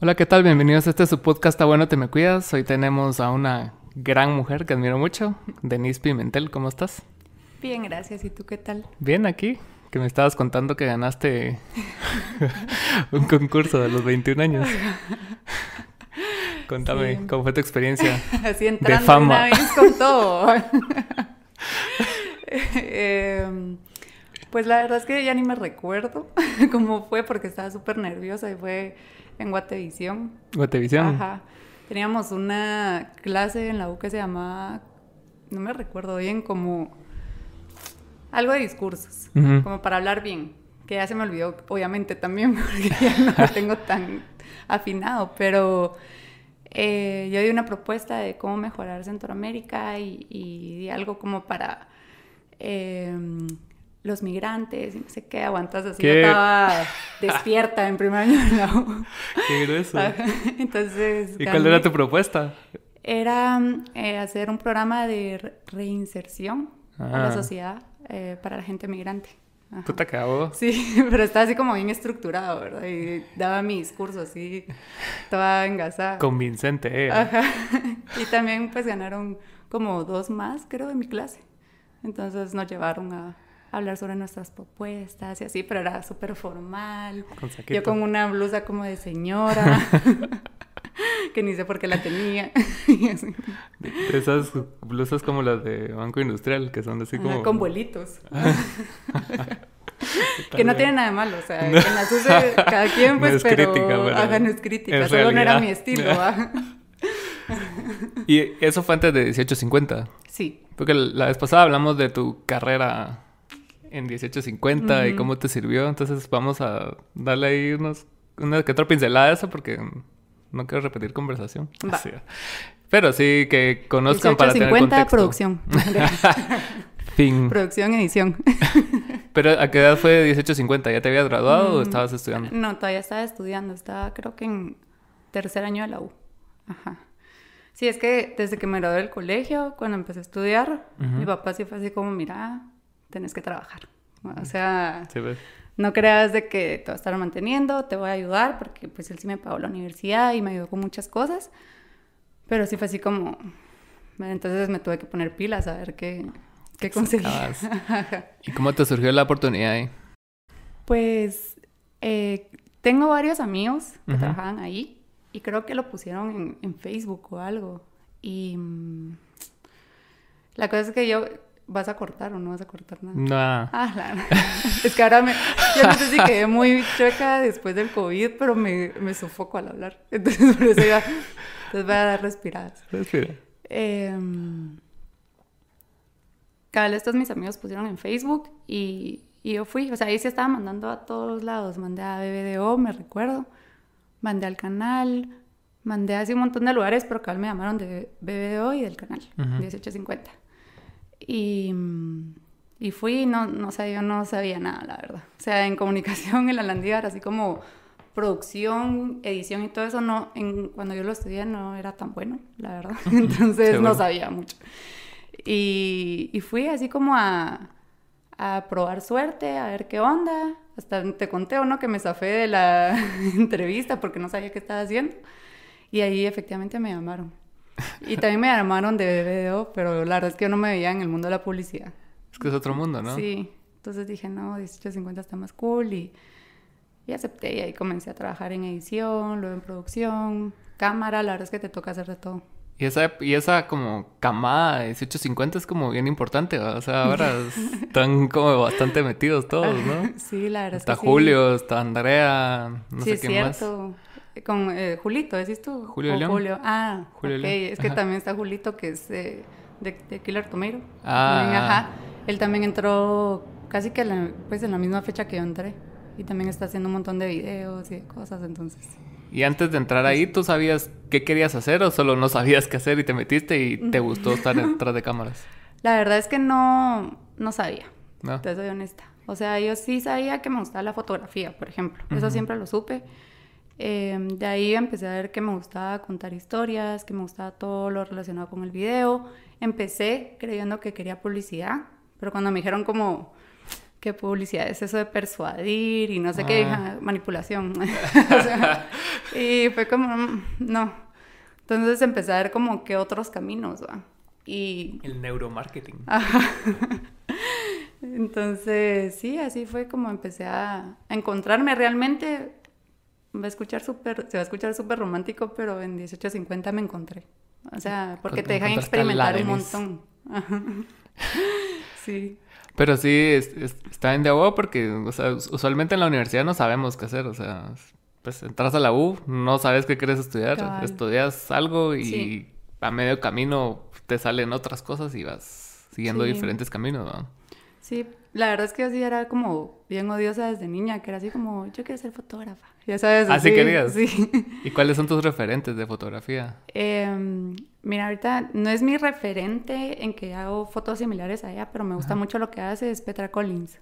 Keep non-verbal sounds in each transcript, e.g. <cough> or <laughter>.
Hola, ¿qué tal? Bienvenidos a este su podcast Está bueno, te me cuidas. Hoy tenemos a una gran mujer que admiro mucho, Denise Pimentel. ¿Cómo estás? Bien, gracias. ¿Y tú qué tal? Bien, aquí. Que me estabas contando que ganaste <laughs> un concurso de los 21 años. Contame, Sí. ¿cómo fue tu experiencia? <laughs> Así entrando De fama. una vez con <laughs> todo. Em, pues la verdad es que ya ni me recuerdo cómo fue porque estaba súper nerviosa y fue en Guatevisión. Guatevisión. Ajá. Teníamos una clase en la U que se llamaba, no me recuerdo bien, como algo de discursos, como para hablar bien, que ya se me olvidó, obviamente también, <laughs> porque ya no lo tengo tan afinado, pero eh, yo di una propuesta de cómo mejorar Centroamérica y, y di algo como para eh, los migrantes y no sé qué, aguantas así. Yo estaba <laughs> despierta en primer año de la U. <laughs> Qué grueso. Entonces. ¿Y cuál era tu propuesta? Era eh, hacer un programa de re- reinserción a la Ah. sociedad eh, para la gente migrante. Ajá. Puta hago. Sí, <laughs> pero estaba así como bien estructurado, ¿verdad? Y daba mi discurso así, toda engasada. Convincente, eh. Ajá. Y también pues ganaron como dos más, creo, de mi clase. Entonces nos llevaron a hablar sobre nuestras propuestas y así, pero era súper formal. Con. Yo con una blusa como de señora, <laughs> <laughs> que ni sé por qué la tenía. <laughs> Y así. De Esas blusas como las de Banco Industrial, que son así Ajá, como... Con vuelitos. Que no tiene nada de malo, o sea, que las use cada quien, No pues, es pero... crítica, pero Ajá, no es crítica, es solo no era mi estilo, ¿va? Y eso fue antes de 1850. Sí. Porque la vez pasada hablamos de tu carrera en 1850 y Ujú. cómo te sirvió. Entonces vamos a darle ahí unos, una que otra pincelada a eso porque no quiero repetir conversación. Va. <laughs> Así. Pero sí que conozcan para tener 1850, contexto. producción. <laughs> Fin. producción, edición. <laughs> Pero ¿a qué edad fue 1850? ¿Ya te habías graduado o Mm, estabas estudiando? No, todavía estaba estudiando, estaba creo que en tercer año de la U. Ajá. Sí, es que desde que me gradué del colegio, cuando empecé a estudiar, mi papá sí fue así como, mira, tenés que trabajar. O sea, Sí, ves. no creas de que te va a estar manteniendo, te voy a ayudar, porque pues él sí me pagó la universidad y me ayudó con muchas cosas. Pero sí fue así como, entonces me tuve que poner pilas a ver qué, qué conseguí. sacabas? <laughs> ¿Y cómo te surgió la oportunidad ahí? Pues eh, tengo varios amigos que Ujú. trabajaban ahí y creo que lo pusieron en, en Facebook o algo. Y mm, la cosa es que yo, ¿vas a cortar o no vas a cortar nada? No. Ah, la- <laughs> es que ahora me, yo no sé si quedé muy chueca después del COVID, pero me, me sofoco al hablar. <laughs> Entonces, por eso ya, entonces voy a dar respiradas. Respira. Eh, cabal, estos mis amigos pusieron en Facebook y, y yo fui. O sea, ahí se estaba mandando a todos lados. Mandé a BBDO, me recuerdo. Mandé al canal. Mandé así un montón de lugares, pero cabal me llamaron de BBDO y del canal, Ujú. 1850. Y, y fui, no, no sé, yo no sabía nada, la verdad. O sea, en comunicación, en la Landívar, así como producción, edición y todo eso, no, en, cuando yo lo estudié no era tan bueno, la verdad. <laughs> Entonces Seguro. no sabía mucho. Y, y fui así como a, a probar suerte, a ver qué onda. Hasta te conté o no que me zafé de la <laughs> entrevista porque no sabía qué estaba haciendo. Y ahí efectivamente me llamaron. <laughs> Y también me llamaron de BBDO, pero la verdad es que yo no me veía en el mundo de la publicidad. Es que es otro mundo, ¿no? Sí, entonces dije, no, 1850 está más cool y, y acepté y ahí comencé a trabajar en edición, luego en producción, cámara, la verdad es que te toca hacer de todo. Y esa, y esa como camada de 1850 es como bien importante, ¿va? O sea, ahora <laughs> están como bastante metidos todos, ¿no? Sí, la verdad Está es que Julio, está Andrea, no sí. sé sí, es quién más. Con eh, Julito, ¿decís tú? Julio León. Julio. Ah, Julio ok. León. Es que Ajá. también está Julito, que es eh, de, de Killer Tomato. Ah. También, ajá. Él también entró casi que la- pues en la misma fecha que yo entré. Y también está haciendo un montón de videos y de cosas, entonces. Y antes de entrar ahí, ¿tú sabías qué querías hacer o solo no sabías qué hacer y te metiste y te gustó estar <laughs> detrás de cámaras? La verdad es que no, no sabía, ¿No? te soy honesta. O sea, yo sí sabía que me gustaba la fotografía, por ejemplo. Eso Ujú. siempre lo supe. Eh, de ahí empecé a ver que me gustaba contar historias, que me gustaba todo lo relacionado con el video. Empecé creyendo que quería publicidad, pero cuando me dijeron como ¿qué publicidad es eso de persuadir y no sé qué, Ah. hija, manipulación? <laughs> <laughs> O sea, y fue como, mm, no. Entonces empecé a ver como que otros caminos, ¿va? Y El neuromarketing. <laughs> Ajá. Entonces, sí, así fue como empecé a encontrarme realmente. Va a escuchar súper, se va a escuchar súper romántico, pero en 1850 me encontré. O sea, porque Con- te dejan experimentar un montón. <laughs> Sí. Pero sí, es- es- está bien de huevo porque, o sea, us- usualmente en la universidad no sabemos qué hacer. O sea, pues entras a la U, no sabes qué quieres estudiar, Cabal. estudias algo y Sí. a medio camino te salen otras cosas y vas siguiendo Sí. diferentes caminos, ¿no? Sí, la verdad es que yo sí era como bien odiosa desde niña, que era así como, yo quiero ser fotógrafa. Ya sabes. ¿Ah, sí así, querías? Sí. ¿Y cuáles son tus referentes de fotografía? Em, mira, ahorita no es mi referente en que hago fotos similares a ella, pero me gusta mucho lo que hace, es Petra Collins.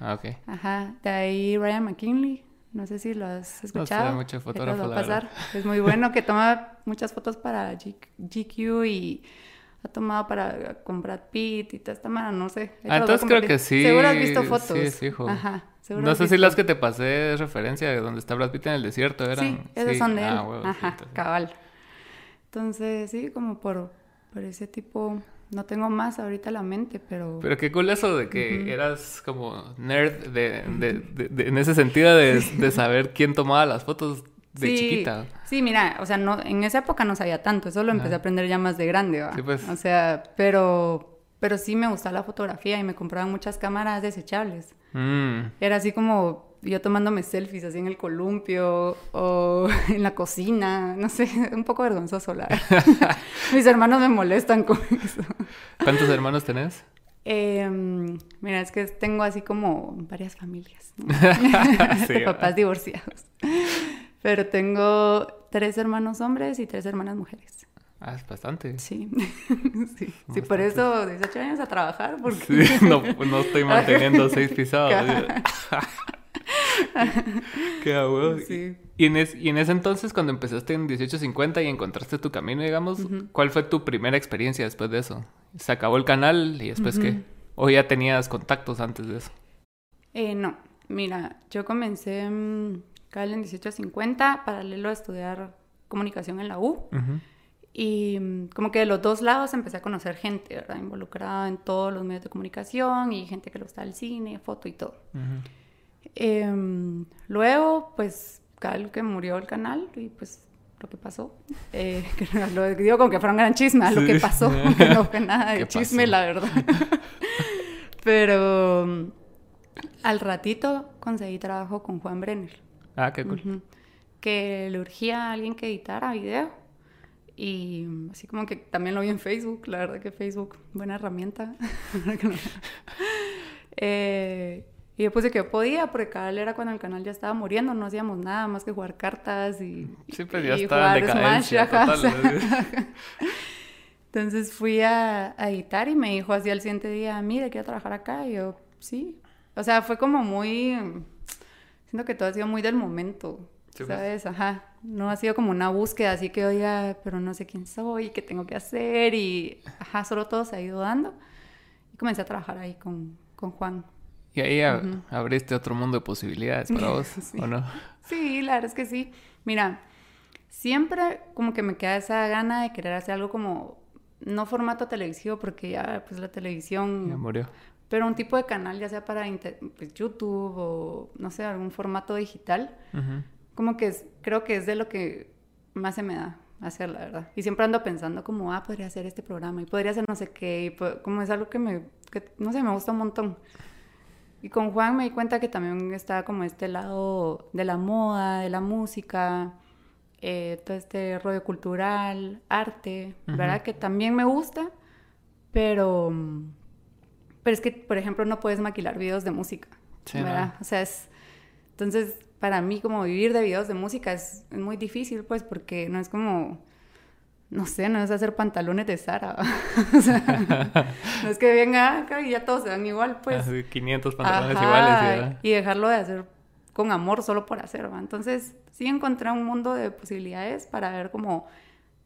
Ah, ok. Ajá, de ahí Ryan McKinley, no sé si lo has escuchado. mucho Ahí te fotógrafo, la a pasar. Es muy bueno, que <laughs> toma muchas fotos para GQ y ha tomado para con Brad Pitt y toda esta mano, no sé. Ah, entonces creo que sí. Seguro has visto fotos. Sí, fijo. Ajá, seguro No sé si las que te pasé de referencia de donde está Brad Pitt en el desierto eran. Sí, esas son de él. Ah, huevo, sí, Ajá, cabal. Entonces, sí, como por, por ese tipo, no tengo más ahorita la mente, pero... Pero qué cool eso de que eras como nerd de, de- de- de- en ese sentido de, de saber quién tomaba las fotos de sí, chiquita. Sí, mira, o sea, no, en esa época no sabía tanto, eso lo empecé a aprender ya más de grande, ¿va? Sí, pues. O sea, pero, pero sí me gustaba la fotografía y me compraban muchas cámaras desechables. Mm. Era así como yo tomándome selfies así en el columpio o <laughs> en la cocina, no sé, <laughs> un poco vergonzoso, la verdad. <laughs> Mis hermanos me molestan con eso. ¿Cuántos hermanos tenés? Em, mira, es que tengo así como varias familias, ¿no? Sí, de papás divorciados. Pero tengo tres hermanos hombres y tres hermanas mujeres. Ah, es bastante. Sí, <laughs> sí, sí, por eso 18 años a trabajar, porque... Sí, no, no estoy manteniendo seis <laughs> pisados. <laughs> Qué a huevo. Sí. Y en, es- y en ese entonces, cuando empezaste en 1850 y encontraste tu camino, digamos, ¿cuál fue tu primera experiencia después de eso? ¿Se acabó el canal y después qué? ¿O ya tenías contactos antes de eso? Eh, no, mira, yo comencé Cal en 1850, paralelo a estudiar comunicación en la U. Ujú. Y mm, como que de los dos lados empecé a conocer gente, ¿verdad? Involucrada en todos los medios de comunicación y gente que le gusta el cine, foto y todo. Ujú. Em, luego, pues, Cal que murió el canal y pues lo que pasó. <laughs> Eh, que lo digo como que fuera un gran chisme, lo Sí. que pasó, <laughs> <laughs> no fue nada de ¿Qué chisme, pasó? la verdad. Pero mm, al ratito conseguí trabajo con Juan Brenner. Ah, qué cool. Que le urgía a alguien que editara video. Y así como que también lo vi en Facebook, la verdad que Facebook, buena herramienta. <laughs> Eh, y yo puse que yo podía, porque vez era cuando el canal ya estaba muriendo, no hacíamos nada más que jugar cartas y, Sí, pues ya y estaba jugar decadencia ajá, <laughs> Entonces fui a, a editar y me dijo así al siguiente día, mire, quiero trabajar acá. Y yo, sí. O sea, fue como muy... Siento que todo ha sido muy del momento, Sí, pues. ¿sabes? Ajá. No ha sido como una búsqueda así que, oiga, pero no sé quién soy, qué tengo que hacer. Y, ajá, solo todo se ha ido dando. Y comencé a trabajar ahí con, con Juan. Y ahí a- abriste otro mundo de posibilidades para <laughs> vos, Sí. ¿o no? Sí, la verdad es que sí. Mira, siempre como que me queda esa gana de querer hacer algo como, no formato televisivo, porque ya pues la televisión, Ya murió. Pero un tipo de canal, ya sea para inter- pues, YouTube o no sé, algún formato digital, como que es- creo que es de lo que más se me da hacer, la verdad. Y siempre ando pensando como, ah, podría hacer este programa y podría hacer no sé qué, y como es algo que me, que, no sé, me gusta un montón. Y con Juan me di cuenta que también está como este lado de la moda, de la música, eh, todo este rollo cultural, arte, ¿verdad? Que también me gusta, pero, pero es que, por ejemplo, no puedes maquilar videos de música, Sí, ¿verdad? no. O sea, es... Entonces, para mí como vivir de videos de música es, es muy difícil, pues, porque no es como... No sé, no es hacer pantalones de Sara. <laughs> o sea, no es que venga acá y ya todos se dan igual, pues. Así 500 pantalones Ajá, iguales. y ya. y dejarlo de hacer con amor solo por hacer, ¿va? Entonces, sí encontré un mundo de posibilidades para ver como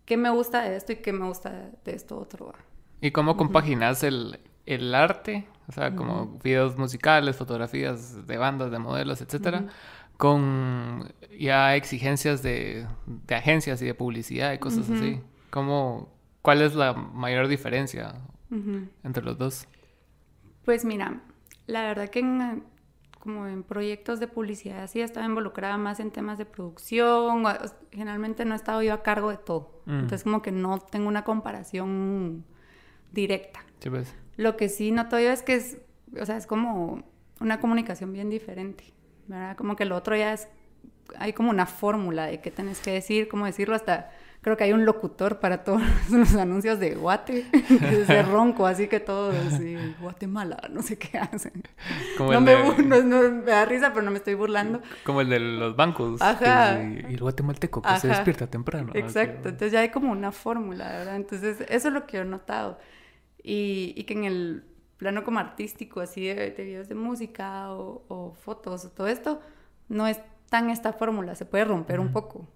qué me gusta de esto y qué me gusta de esto otro, ¿va? ¿Y cómo compaginas el, el arte, o sea, como videos musicales, fotografías de bandas, de modelos, etcétera, con ya exigencias de, de, agencias y de publicidad y cosas así. ¿Cómo, ¿Cuál es la mayor diferencia entre los dos? Pues mira, la verdad que en, como en proyectos de publicidad así estaba involucrada más en temas de producción, generalmente no he estado yo a cargo de todo, mm. entonces como que no tengo una comparación directa. Sí, pues. Lo que sí noto yo es que es, o sea, es como una comunicación bien diferente, ¿verdad? Como que lo otro ya es, hay como una fórmula de qué tenés que decir, cómo decirlo hasta creo que hay un locutor para todos <laughs> los anuncios de Guate, que es de ronco, así que todo así, Guatemala, no sé qué hacen. no, me, me da risa, pero no me estoy burlando. Como el de los bancos. Ajá. Y el guatemalteco que se despierta temprano. Exacto, entonces ya hay como una fórmula, ¿verdad? Entonces eso es lo que he notado. Y, y que en el plano como artístico, así de, videos de música o, fotos o todo esto, no es tan esta fórmula, se puede romper un poco.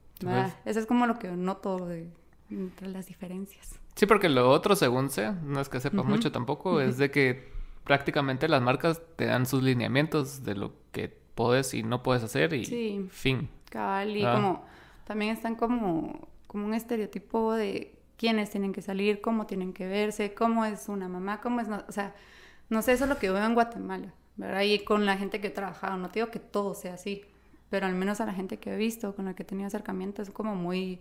Eso es como lo que noto de, entre las diferencias. Sí, porque lo otro, según sé, no es que sepa mucho tampoco, es de que prácticamente las marcas te dan sus lineamientos de lo que puedes y no puedes hacer y fin. Cabal, y como también están como, como un estereotipo de quiénes tienen que salir, cómo tienen que verse, cómo es una mamá, cómo es... o sea, no sé, eso es lo que veo en Guatemala, ¿verdad? Y con la gente que he trabajado, no digo que todo sea así, pero al menos a la gente que he visto, con la que he tenido acercamiento, es como muy,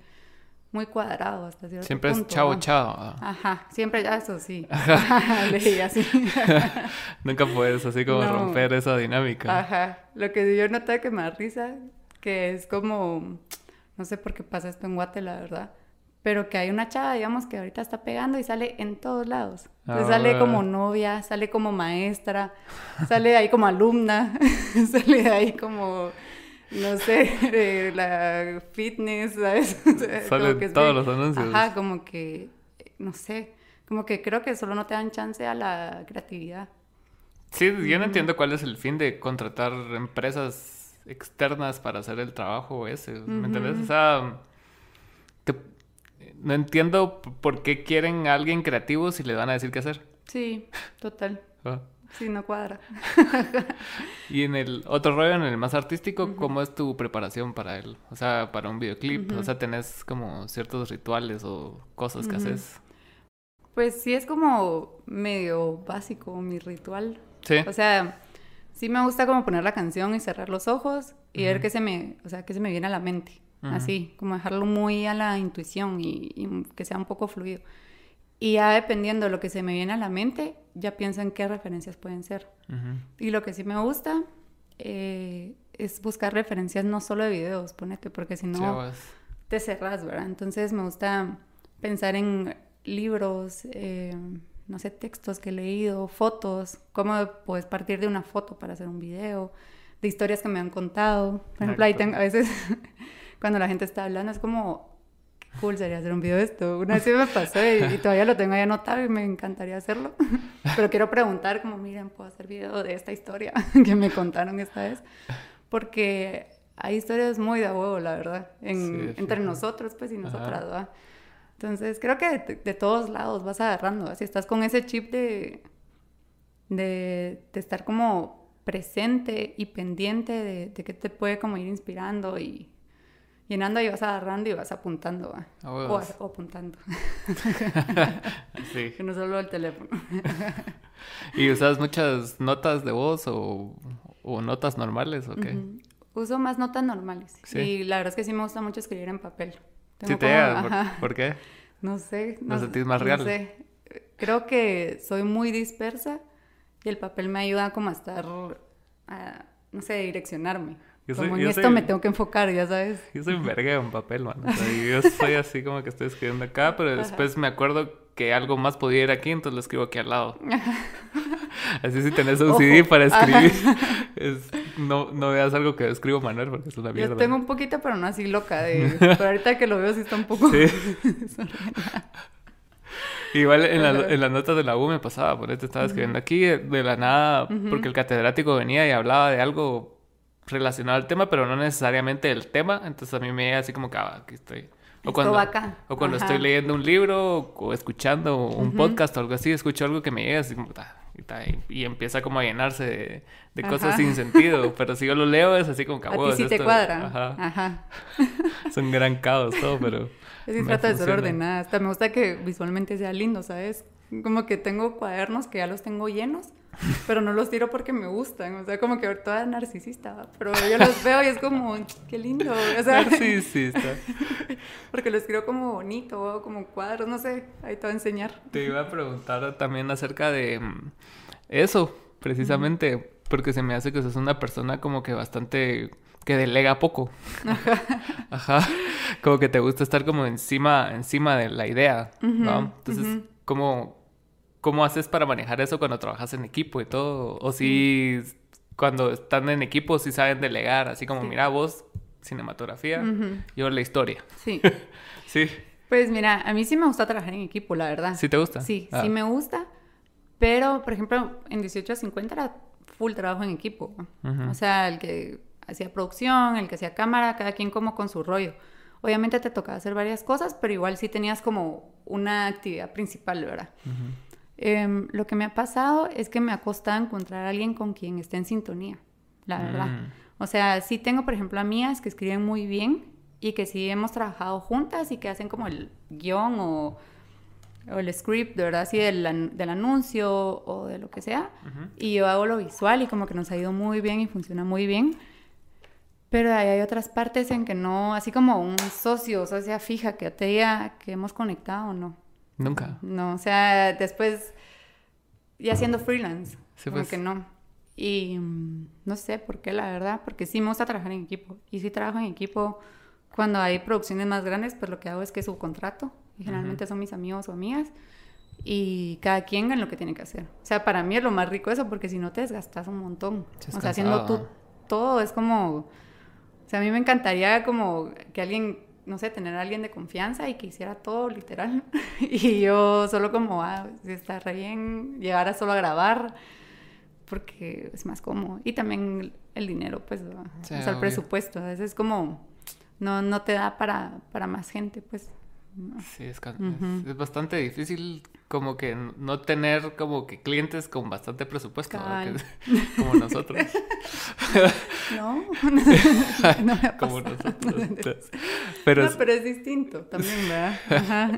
muy cuadrado hasta cierto Siempre es chao, chao. Ajá, siempre, ya eso sí. Ajá. <laughs> <laughs> Leí así. <laughs> Nunca puedes así como romper esa dinámica. Ajá. Lo que yo noté que me da risa, que es como, no sé por qué pasa esto en Guate, la verdad, pero que hay una chava, digamos, que ahorita está pegando y sale en todos lados. Ah, sale como novia, sale como maestra, sale ahí como alumna, <laughs> sale ahí como no sé, <laughs> la fitness, ¿sabes? <laughs> Salen todos los anuncios. Ajá, como que, no sé, como que creo que solo no te dan chance a la creatividad. Sí, yo no entiendo cuál es el fin de contratar empresas externas para hacer el trabajo ese, ¿me entiendes? O sea, no entiendo por qué quieren a alguien creativo si le van a decir qué hacer. Sí, total. Ah. Sí, no cuadra. <laughs> y en el otro rollo, en el más artístico, ¿cómo es tu preparación para él? O sea, para un videoclip, o sea, tenés como ciertos rituales o cosas que haces. Pues sí, es como medio básico mi ritual. Sí. O sea, sí me gusta como poner la canción y cerrar los ojos y ver qué se me, o sea, qué se me viene a la mente. Así, como dejarlo muy a la intuición y que sea un poco fluido. Y ya dependiendo de lo que se me viene a la mente, ya pienso en qué referencias pueden ser. Y lo que sí me gusta eh, es buscar referencias no solo de videos, ponete, porque si no te cerras, ¿verdad? Entonces me gusta pensar en libros, eh, no sé, textos que he leído, fotos, cómo puedes partir de una foto para hacer un video, de historias que me han contado. Por ejemplo, ahí tengo, a veces <laughs> cuando la gente está hablando es como cool sería hacer un video de esto. Una vez sí me pasó y, todavía lo tengo ahí anotado y me encantaría hacerlo. <laughs> Pero quiero preguntar como, miren, puedo hacer video de esta historia <laughs> que me contaron esta vez. Porque hay historias muy de huevo, la verdad, entre nosotros, pues, y nosotras, ¿verdad? Entonces, creo que de, todos lados vas agarrando, si estás con ese chip de, de, de estar como presente y pendiente de, de qué te puede como ir inspirando y llenando y vas agarrando y vas apuntando. o, apuntando. <laughs> sí. <laughs> Que no solo el teléfono. <laughs> ¿Y usas muchas notas de voz o, notas normales o qué? Uso más notas normales. ¿Sí? Y la verdad es que sí me gusta mucho escribir en papel. sí te ¿Por, qué? No sé. ¿No, sentís más real? No sé. Creo que soy muy dispersa y el papel me ayuda como a estar, a, no sé, direccionarme. Como en esto me tengo que enfocar, ya sabes. Yo soy un verga en papel, man. O sea, <laughs> yo soy así como que estoy escribiendo acá, pero después me acuerdo que algo más podía ir aquí, entonces lo escribo aquí al lado. <laughs> Así si tenés un CD para escribir, <laughs> no, no veas algo que escribo Manuel porque es una mierda. Yo tengo un poquito, pero no así loca. De, pero ahorita que lo veo sí está un poco... Sí. Igual en, la, en las notas de la U me pasaba, por eso estaba escribiendo aquí de la nada, porque el catedrático venía y hablaba de algo relacionado al tema, pero no necesariamente el tema. Entonces a mí me llega así como que, ah, aquí estoy O cuando, O cuando estoy leyendo un libro o, escuchando un podcast o algo así, escucho algo que me llega así como... Y, empieza como a llenarse de, cosas sin sentido. <laughs> Pero si yo lo leo es así como que... Ti sí te cuadra. Ajá. Ajá. <laughs> es un gran caos todo, pero... <laughs> Es trata de ser ordenada. Hasta me gusta que visualmente sea lindo, ¿sabes? Como que tengo cuadernos que ya los tengo llenos, pero no los tiro porque me gustan. O sea, como que toda narcisista, pero yo los veo y es como, qué lindo. O sea, <laughs> narcisista. <laughs> porque los tiro como bonito, como cuadros, no sé, ahí te voy a enseñar. Te iba a preguntar también acerca de mm, eso, precisamente, porque se me hace que sos una persona como que bastante que delega poco. <laughs> Ajá. Como que te gusta estar como encima, encima de la idea, ¿no? Entonces, como ¿Cómo haces para manejar eso cuando trabajas en equipo y todo? O si cuando están en equipo si saben delegar, así como, mira, vos, cinematografía, yo la historia. Sí. <laughs> sí. Pues mira, a mí sí me gusta trabajar en equipo, la verdad. ¿Sí te gusta? Sí, sí ah. me gusta. Pero, por ejemplo, en 18 a 50 era full trabajo en equipo. O sea, el que hacía producción, el que hacía cámara, cada quien como con su rollo. Obviamente te tocaba hacer varias cosas, pero igual sí tenías como una actividad principal, ¿verdad? Em, lo que me ha pasado es que me ha costado encontrar a alguien con quien esté en sintonía, la verdad. Mm. O sea, sí tengo, por ejemplo, amigas que escriben muy bien y que sí hemos trabajado juntas y que hacen como el guion o, el script, de verdad, así del, del, anuncio o de lo que sea. Y yo hago lo visual y como que nos ha ido muy bien y funciona muy bien. Pero hay otras partes en que no, así como un socio o socia fija que te diga que hemos conectado, o no. Nunca. No, o sea, después ya siendo freelance, sí, pues. que no. Y mm, no sé por qué, la verdad, porque sí me gusta trabajar en equipo. Y si trabajo en equipo cuando hay producciones más grandes, pues lo que hago es que subcontrato. Y generalmente son mis amigos o amigas. Y cada quien en lo que tiene que hacer. O sea, para mí es lo más rico eso, porque si no te desgastas un montón. o sea, haciendo tú todo es como... O sea, a mí me encantaría como que alguien no sé, tener a alguien de confianza y que hiciera todo literal. <laughs> y yo solo como, ah, si está re bien, llegar a solo a grabar, porque es más cómodo. Y también el dinero, pues, o sea, el presupuesto. A veces es como, no, no te da para, para más gente, pues. Sí, es, es, bastante difícil como que no tener como que clientes con bastante presupuesto, como nosotros. <laughs> no, <laughs> no me ha Como nosotros. <laughs> Pero, no, pero es distinto también, ¿verdad? Ajá.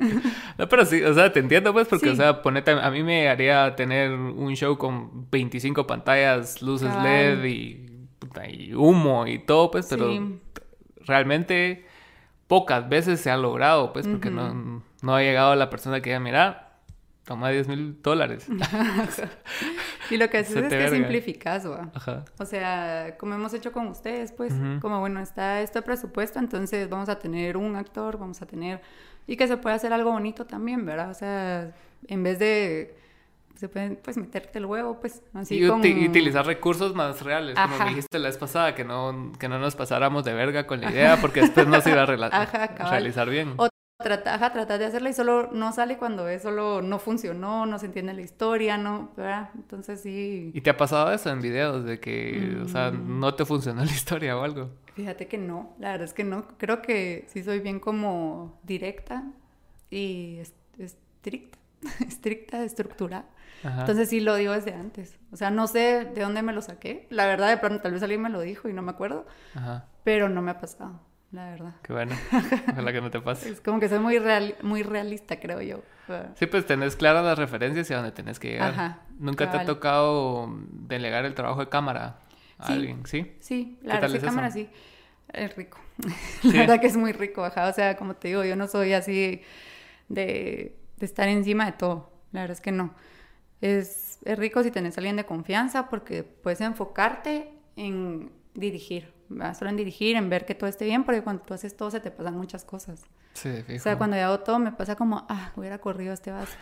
No, pero sí, o sea, te entiendo pues porque, o sea, ponete, a mí me haría tener un show con 25 pantallas, luces LED y, y, humo y todo, pues, pero realmente pocas veces se ha logrado, pues, porque no, no ha llegado la persona que diga, mira, toma 10 mil dólares. <laughs> y lo que <laughs> haces es que simplificas, O sea, como hemos hecho con ustedes, pues, como bueno, está este presupuesto, entonces vamos a tener un actor, vamos a tener... Y que se puede hacer algo bonito también, ¿verdad? O sea, en vez de... Se pueden, pues, meterte el huevo, pues, así y utilizar recursos más reales, como dijiste la vez pasada, que no, que no nos pasáramos de verga con la idea, porque después no se iba a <laughs> realizar bien trata, tratar de hacerla y solo no sale cuando es, solo no funcionó, no se entiende la historia, ¿no? ¿verdad? Entonces sí. ¿Y te ha pasado eso en videos de que, o sea, mm. no te funcionó <laughs> la historia o algo? Fíjate que no, la verdad es que no. Creo que sí soy bien como directa y estricta, <laughs> estricta, estructurada. Entonces sí lo digo desde antes. O sea, no sé de dónde me lo saqué. La verdad, de pronto tal vez alguien me lo dijo y no me acuerdo. Ajá. Pero no me ha pasado la verdad. Qué bueno. <laughs> Ojalá que no te pase. Es como que soy muy, real, muy realista, creo yo. Sí, pues tenés claras las referencias y a dónde tenés que llegar. Ajá, ¿Nunca te ha tocado delegar el trabajo de cámara a alguien? ¿Sí? Sí, la verdad, de cámara sí. Es rico. <laughs> la verdad que es muy rico, ajá. O sea, como te digo, yo no soy así de, de estar encima de todo. La verdad es que no. Es, es rico si tenés a alguien de confianza porque puedes enfocarte en dirigir solo en dirigir, en ver que todo esté bien, porque cuando tú haces todo se te pasan muchas cosas. Sí, fijo. O sea, cuando yo hago todo me pasa como, ah, hubiera corrido este vaso,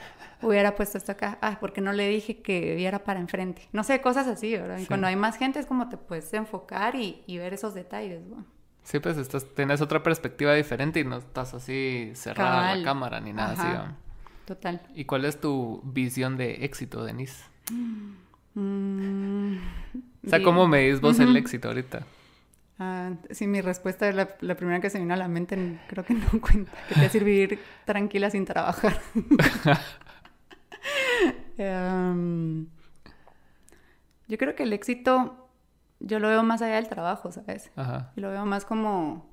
hubiera puesto esto acá, ah, porque no le dije que viera para enfrente. No sé, cosas así, ¿verdad? Y cuando hay más gente es como te puedes enfocar y, y ver esos detalles, ¿no? Sí, pues estás, tienes otra perspectiva diferente y no estás así cerrada la cámara ni nada así. ¿no? Total. ¿Y cuál es tu visión de éxito, Denise? Mm, o sea, ¿cómo medís vos el éxito ahorita? Ah, sí, mi respuesta es la, la, primera que se vino a la mente, creo que no <laughs> cuenta. Que te hace <laughs> vivir tranquila sin trabajar. um, <laughs> yo creo que el éxito, yo lo veo más allá del trabajo, ¿sabes? Ajá. Y lo veo más como,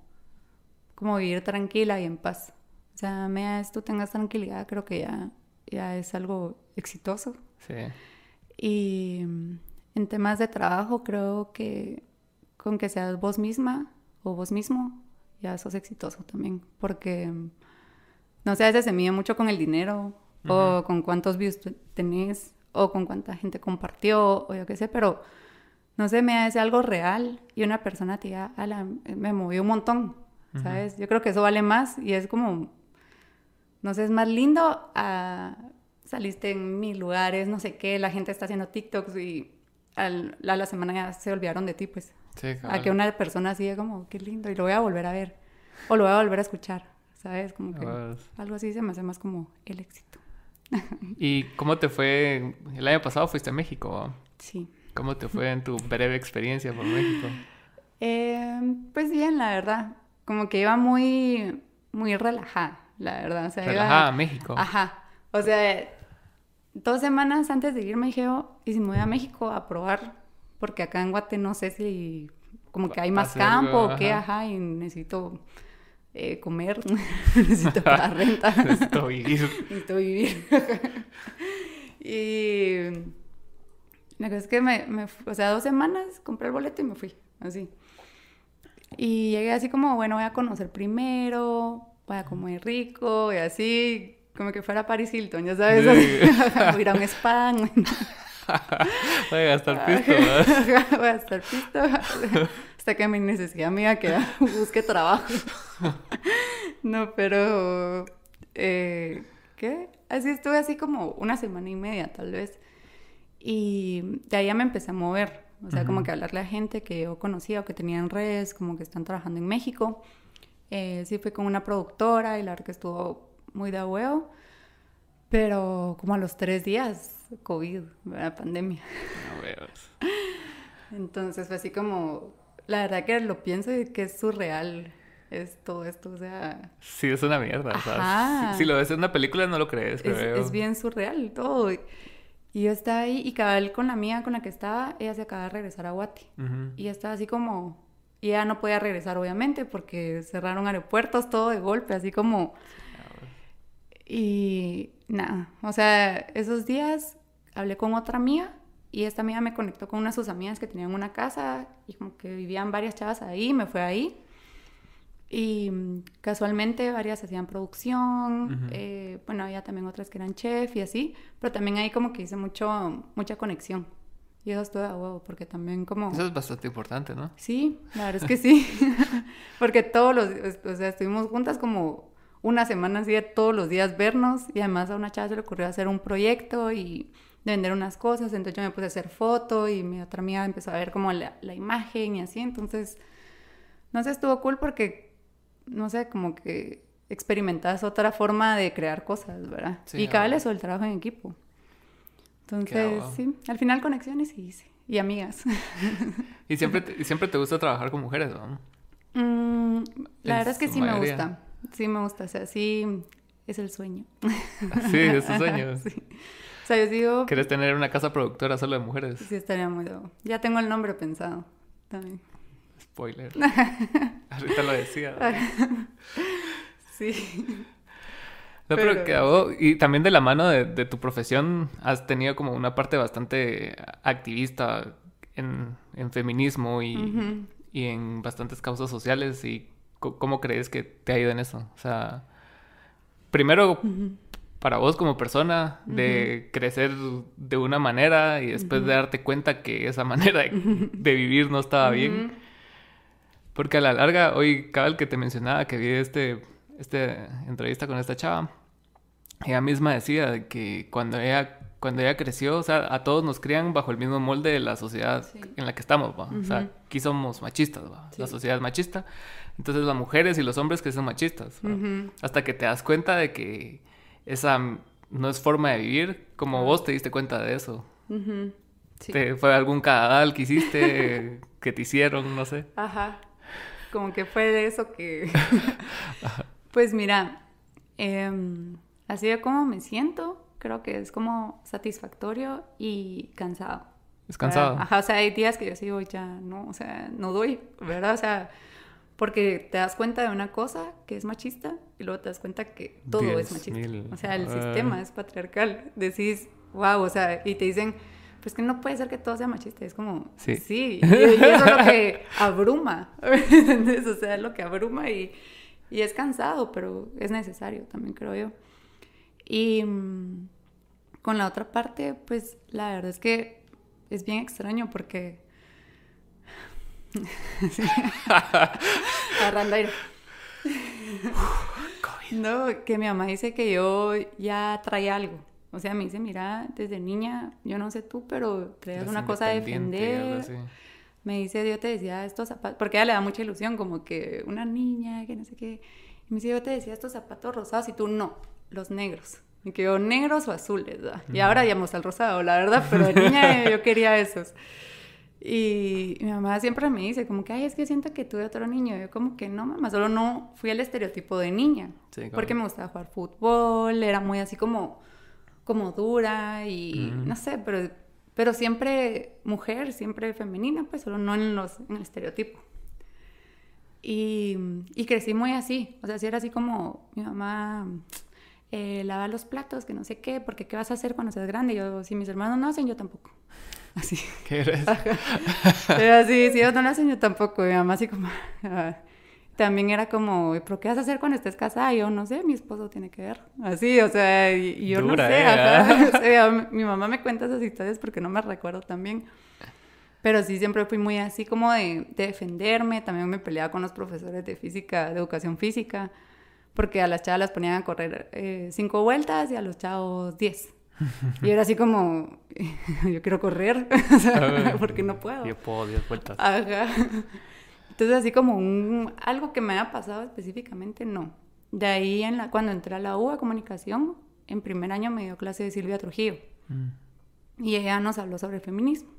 como vivir tranquila y en paz. O sea, me tú tengas tranquilidad, creo que ya, ya es algo exitoso. Sí. Y en temas de trabajo, creo que con que seas vos misma o vos mismo, ya sos exitoso también. Porque, no sé, a veces se mide mucho con el dinero o con cuántos views tenés o con cuánta gente compartió o yo qué sé, pero no sé, me hace algo real y una persona te diga, me movió un montón, ¿sabes? Yo creo que eso vale más y es como, no sé, es más lindo a saliste en mil lugares, no sé qué, la gente está haciendo TikToks y a la semana ya se olvidaron de ti, pues. A que una persona así como, qué lindo, y lo voy a volver a ver. O lo voy a volver a escuchar, ¿sabes? Como que algo así se me hace más como el éxito. <laughs> ¿Y cómo te fue? El año pasado fuiste a México. Sí. ¿Cómo te fue en tu breve experiencia por México? <laughs> Em, pues bien, la verdad. Como que iba muy, muy relajada, la verdad. relajada a México. Ajá. O sea, dos semanas antes de irme dije, oh, ¿y si me voy a México a probar porque acá en Guate no sé si como que hay más campo o qué, ajá, y necesito eh, comer, <laughs> necesito pagar renta. <laughs> necesito vivir. <laughs> necesito vivir. y la cosa es que me, me, o sea, dos semanas compré el boleto y me fui, así. Y llegué así como, bueno, voy a conocer primero, voy a comer rico y así, como que fuera Paris Hilton, ya sabes, <laughs> voy a ir a un spa. <laughs> <laughs> Voy a gastar pisto, Voy a gastar pisto hasta que mi necesidad mía que busque trabajo. no, pero... Eh, ¿Qué? Así estuve así como una semana y media, tal vez. Y de ahí ya me empecé a mover. O sea, como que hablarle a gente que yo conocía o que tenían redes, como que están trabajando en México. Eh, sí fui con una productora y la verdad que estuvo muy de huevo. Pero como a los tres días COVID, la pandemia. No Entonces fue así como, la verdad que lo pienso y que es surreal es todo esto, o sea... Sí, es una mierda, Si, lo ves en una película no lo crees, creo. Es, bien surreal todo. Y yo estaba ahí y cabal con la mía con la que estaba, ella se acaba de regresar a Guati. Y estaba así como... Y ella no podía regresar, obviamente, porque cerraron aeropuertos, todo de golpe, así como... Y nada, o sea, esos días hablé con otra amiga y esta amiga me conectó con una de sus amigas que tenían una casa y como que vivían varias chavas ahí, me fue ahí. Y casualmente varias hacían producción, eh, bueno, había también otras que eran chef y así, pero también ahí como que hice mucho, mucha conexión. Y eso estuvo a huevo, porque también como... Eso es bastante importante, ¿no? Sí, la verdad es que sí. <laughs> porque todos los... O sea, estuvimos juntas como una semana así de todos los días vernos y además a una chava se le ocurrió hacer un proyecto y vender unas cosas, entonces yo me puse a hacer foto y mi otra amiga empezó a ver como la, la imagen y así, entonces, no sé, estuvo cool porque, no sé, como que experimentas otra forma de crear cosas, ¿verdad? y cada vez el trabajo en equipo. Entonces, sí, al final conexiones y, y amigas. <laughs> ¿Y siempre te, siempre te gusta trabajar con mujeres, no? Mm, la verdad es que sí me gusta. Sí, me gusta. O sea, sí, es el sueño. <laughs> Sí, es el sueño. <laughs> sí. O sea, yo digo... ¿Quieres tener una casa productora solo de mujeres? Sí, estaría muy... Ya tengo el nombre pensado también. Spoiler. Ahorita lo decía. sí. No, pero, que y también de la mano de, tu profesión has tenido como una parte bastante activista en, en feminismo y, y en bastantes causas sociales y ¿Cómo crees que te ha ido en eso? O sea, primero para vos como persona, de crecer de una manera y después de darte cuenta que esa manera de, vivir no estaba bien. Porque a la larga, hoy cabal que te mencionaba que vi este, este entrevista con esta chava, ella misma decía que cuando ella cuando ella creció, o sea, a todos nos crían bajo el mismo molde de la sociedad en la que estamos, ¿va? O sea, aquí somos machistas, ¿va? La sociedad es machista. Entonces las mujeres y los hombres que son machistas. Hasta que te das cuenta de que esa no es forma de vivir, como vos te diste cuenta de eso. ¿Fue algún cagadal que hiciste, <laughs> que te hicieron, no sé? Ajá. como que fue eso que... <laughs> <laughs> pues mira, em, así de como me siento, creo que es como satisfactorio y cansado. Es cansado. Ajá, o sea, hay días que yo sigo ya no, o sea, no doy, ¿verdad? O sea, porque te das cuenta de una cosa que es machista y luego te das cuenta que todo es machista. O sea, el sistema es patriarcal. Decís, wow, o sea, y te dicen, pues que no puede ser que todo sea machista. Es como, sí, sí. Y, eso es lo que <laughs> abruma. <laughs> O sea, es lo que abruma y, y es cansado, pero es necesario también, creo yo. Y mm, con la otra parte, pues la verdad es que es bien extraño porque... <laughs> Agarrando aire. No, que mi mamá dice que yo ya traía algo. O sea, me dice, mira, desde niña, yo no sé tú, pero traías una cosa de defender. Me dice, yo te decía estos zapatos, porque a ella le da mucha ilusión, como que una niña, que no sé qué. Y me dice, yo te decía estos zapatos rosados y tú no, los negros. Me quedó negros o azules, ¿verdad? Y ahora llamamos al rosado, la verdad, pero de niña <laughs> yo quería esos. Y mi mamá siempre me dice, como que, ay, es que siento que tuve otro niño. yo, como que no, mamá, solo no fui el estereotipo de niña. Porque me gustaba jugar fútbol, era muy así como, como dura y no sé, pero, pero siempre mujer, siempre femenina, pues solo no en, los, en el estereotipo. Y, y crecí muy así, o sea, sí era así como mi mamá eh, lavar los platos, que no sé qué, porque ¿qué vas a hacer cuando seas grande? Y yo, si mis hermanos no hacen, yo tampoco. <laughs> Así. ¿Qué eres? así, si ellos no lo hacen, yo tampoco. Y mi mamá así como... <laughs> Ah, también era como, ¿pero qué vas a hacer cuando estés casada? Y yo, no sé, mi esposo tiene que ver. Así, o sea, y, yo no sé. ¿eh? <laughs> o sea, mi mamá me cuenta esas historias porque no me recuerdo también. Pero sí, siempre fui muy así como de, de defenderme. También me peleaba con los profesores de física, de educación física porque a las chavas las ponían a correr eh, cinco vueltas y a los chavos diez. Y era así como, <laughs> yo quiero correr, <laughs> <laughs> porque no puedo. Yo puedo diez vueltas. Ajá. Entonces así como un, algo que me haya pasado específicamente, no. De ahí, en la, cuando entré a la U comunicación, en primer año me dio clase de Silvia Trujillo. Mm. Y ella nos habló sobre feminismo.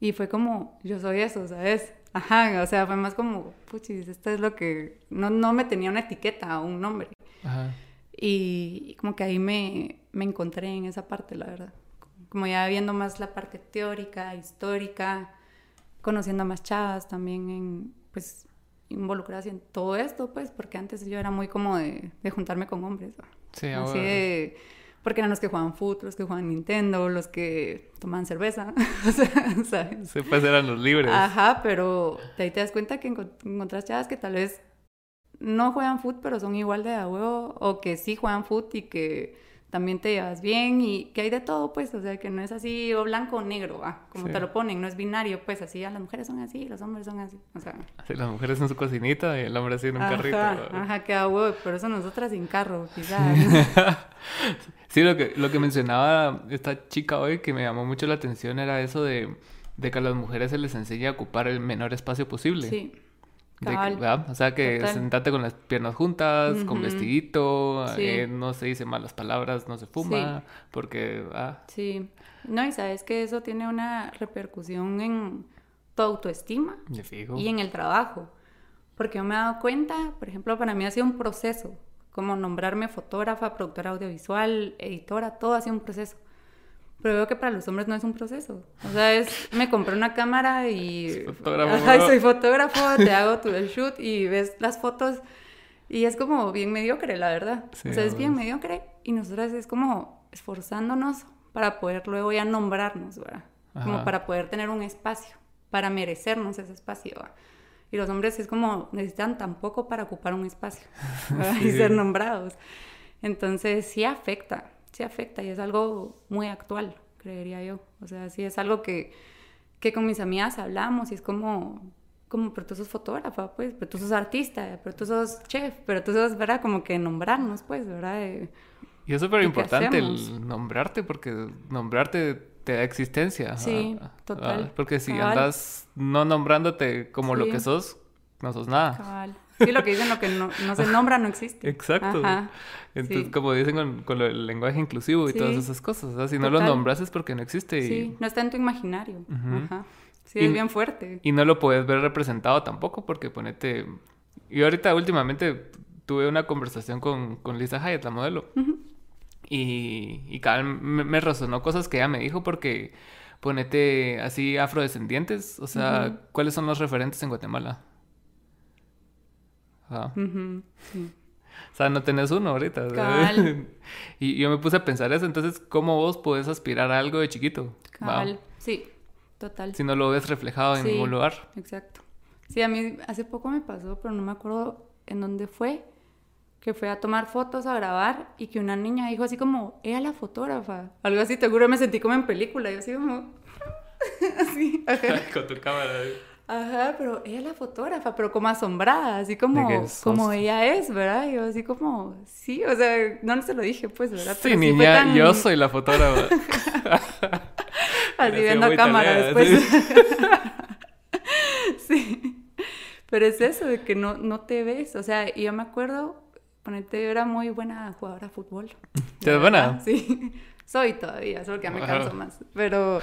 Y fue como, yo soy eso, ¿sabes? Ajá, o sea, fue más como, puchis, esto es lo que... No, no me tenía una etiqueta o un nombre. Ajá. Y, como que ahí me, me encontré en esa parte, la verdad. Como ya viendo más la parte teórica, histórica, conociendo más chavas también en, pues, involucradas en todo esto, pues, porque antes yo era muy como de, de juntarme con hombres. Sí, ahora... Así de porque eran los que jugaban fútbol, los que jugaban Nintendo, los que tomaban cerveza. <laughs> o sea, ¿sabes? Sí, pues eran los libres. Ajá, pero de ahí te das cuenta que encontrás chavas que tal vez no juegan fútbol, pero son igual de a huevo, o que sí juegan fútbol y que también te llevas bien y que hay de todo, pues, o sea, que no es así o blanco o negro, ah, como te lo ponen, no es binario, pues, así, las mujeres son así, los hombres son así, o sea. Así, las mujeres en su cocinita y el hombre así en un carrito. Ajá, que a huevo, pero eso nosotras sin carro, quizás. <laughs> sí, lo que, lo que mencionaba esta chica hoy que me llamó mucho la atención era eso de, de que a las mujeres se les enseña a ocupar el menor espacio posible. Sí. O sea, que sentate con las piernas juntas, con vestidito, eh, no se dice malas palabras, no se fuma, porque... Ah. Sí, no, y sabes que eso tiene una repercusión en tu autoestima y en el trabajo. Porque yo me he dado cuenta, por ejemplo, para mí ha sido un proceso, como nombrarme fotógrafa, productora audiovisual, editora, todo ha sido un proceso. Pero veo que para los hombres no es un proceso. O sea, es, me compré una cámara y... <laughs> Soy fotógrafo. soy fotógrafo, te hago tu shoot y ves las fotos y es como bien mediocre, la verdad. o sea, es bien mediocre y nosotras es como esforzándonos para poder luego ya nombrarnos, ¿verdad? Como para poder tener un espacio, para merecernos ese espacio, Y los hombres es como necesitan tan poco para ocupar un espacio <laughs> y ser nombrados. Entonces sí afecta, sí afecta y es algo muy actual, creería yo. O sea, sí es algo que, que con mis amigas hablamos y es como, como, pero tú sos fotógrafa, pues, pero tú sos artista, pero tú sos chef, pero tú sos, ¿verdad? Como que nombrarnos, pues, ¿verdad? y es súper importante el nombrarte porque nombrarte te da existencia. Sí, total. porque si andas no nombrándote como lo que sos, no sos nada. Cabal. Sí, lo que dicen, lo que no, se nombra no existe. Exacto. Entonces, como dicen con, el lenguaje inclusivo y todas esas cosas. si no lo nombras es porque no existe. Sí, no está en tu imaginario. Ajá. Sí, es bien fuerte. Y no lo puedes ver representado tampoco porque ponete... Y ahorita últimamente tuve una conversación con, con Lisa Hyatt, la modelo. Y, y cada me, me, resonó cosas que ella me dijo porque ponete así afrodescendientes, o sea, ¿cuáles son los referentes en Guatemala? O sea, no tenés uno ahorita. <laughs> y yo me puse a pensar eso, entonces, ¿cómo vos podés aspirar a algo de chiquito? Cabal, sí, total. Si no lo ves reflejado en ningún lugar. Exacto. Sí, a mí hace poco me pasó, pero no me acuerdo en dónde fue, que fue a tomar fotos, a grabar, y que una niña dijo así como, ella la fotógrafa. Algo así, te juro, me sentí como en película, yo así como... <laughs> así. <laughs> Con tu cámara. Ajá, pero ella es la fotógrafa, pero como asombrada, así como, como ella es, ¿verdad? Yo así como, sí, o sea, no, se lo dije, pues, ¿verdad? sí, niña, yo soy la fotógrafa. <laughs> así viendo a cámara después. <laughs> <laughs> sí. Pero es eso, de que no, no te ves, o sea, yo me acuerdo Ponete, yo era muy buena jugadora de fútbol. ¿Te ves buena? Sí, soy todavía, solo que ya me canso más. Pero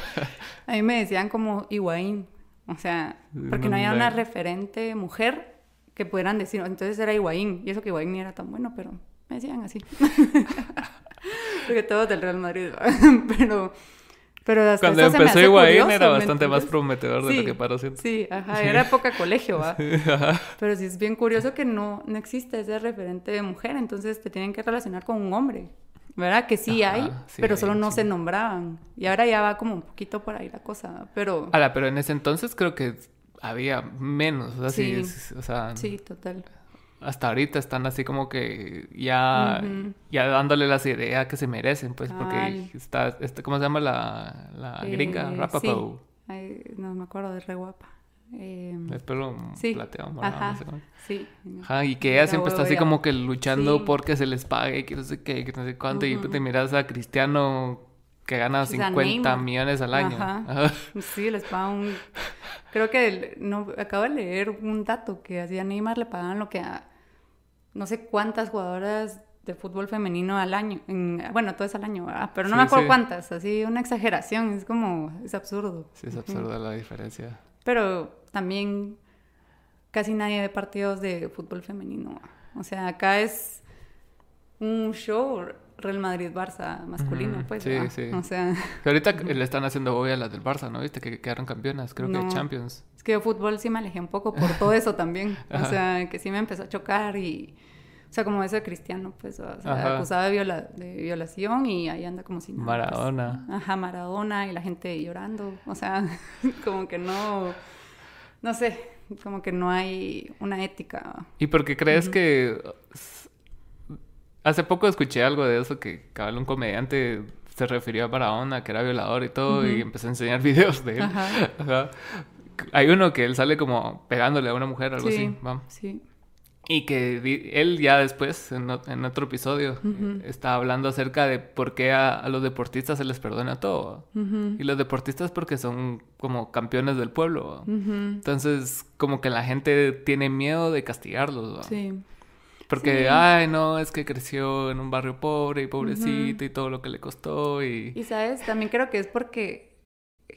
a mí me decían como Higuaín. O sea, porque no había una referente mujer que pudieran decir, entonces era Higuaín. Y eso que Higuaín ni era tan bueno, pero me decían así. <laughs> porque todos del Real Madrid. <laughs> pero pero hasta Cuando empezó Higuaín era bastante más prometedor de lo que paró siendo. Sí, ajá, era época colegio, ¿va? <laughs> Pero sí es bien curioso que no, no existe ese referente de mujer, entonces te tienen que relacionar con un hombre, ¿verdad? Que sí hay, pero solo no se nombraban. Y ahora ya va como un poquito por ahí la cosa, pero... Ahora, pero en ese entonces creo que había menos, o sea, sí, o sea... Sí, total hasta ahorita están así como que ya, ya dándole las ideas que se merecen, pues, porque está, este, ¿cómo se llama la, la eh, gringa? Rapapau. no me acuerdo de re guapa. Eh, el pelo plateado, Ajá, sí. Ajá, y que ella siempre está así como que luchando porque se les pague, que no sé qué, que no sé cuánto, y te miras a Cristiano que gana 50 millones al año. Ajá. <laughs> Sí, les pagan un... Creo que no, acabo de leer un dato que hacía Neymar le pagaban lo que a no sé cuántas jugadoras de fútbol femenino al año. bueno, todo es al año, Pero no me acuerdo cuántas, así una exageración, es como, es absurdo. Sí, es absurda la diferencia. Pero también casi nadie ve partidos de fútbol femenino. O sea, acá es un show Real Madrid-Barça masculino, pues. Sí, sí. O sea... ahorita <laughs> le están haciendo hoy a las del Barça, ¿no? Viste que quedaron campeonas, creo que Champions. Es que de fútbol sí me alejé un poco por todo eso también. <laughs> o sea, que sí me empezó a chocar y... O sea, como ese cristiano, pues, o sea, acusado de, viola, de, violación y ahí anda como si nada. Pues. Maradona. ajá, Maradona y la gente llorando. O sea, <laughs> como que no... No sé, como que no hay una ética. ¿Y por qué crees que Hace poco escuché algo de eso que cabal un comediante se refirió a Maradona, que era violador y todo, y empezó a enseñar <laughs> videos de él. Ajá. Hay uno que él sale como pegándole a una mujer, algo así. Sí. Y que él ya después, en, otro episodio, está hablando acerca de por qué a, los deportistas se les perdona todo. Y los deportistas porque son como campeones del pueblo. Entonces, como que la gente tiene miedo de castigarlos. Sí. Porque, ay, no, es que creció en un barrio pobre y pobrecito y todo lo que le costó y... Y, ¿sabes? También creo que es porque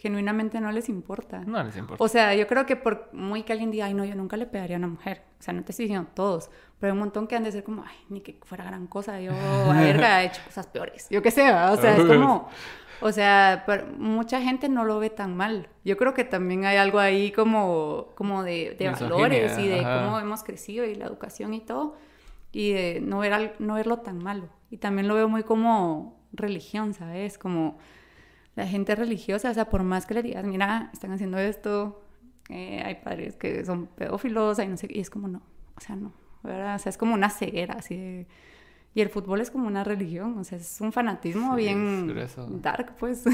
genuinamente no les importa. No les importa. O sea, yo creo que por muy que alguien diga, ay, no, yo nunca le pegaría a una mujer. O sea, no te estoy diciendo todos, pero hay un montón que han de ser como, ay, ni que fuera gran cosa, yo, a ver, he hecho cosas peores. Yo qué sé, o sea, es como... O sea, mucha gente no lo ve tan mal. Yo creo que también hay algo ahí como, como de, de valores y de cómo hemos crecido y la educación y todo y de no, ver no verlo tan malo. Y también lo veo muy como religión, ¿sabes? Como la gente religiosa, o sea, por más que le digas, mira, están haciendo esto, eh, hay padres que son pedófilos, hay no sé y es como no, o sea, no, ¿verdad? O sea, es como una ceguera, así de... Y el fútbol es como una religión, o sea, es un fanatismo bien dark, pues.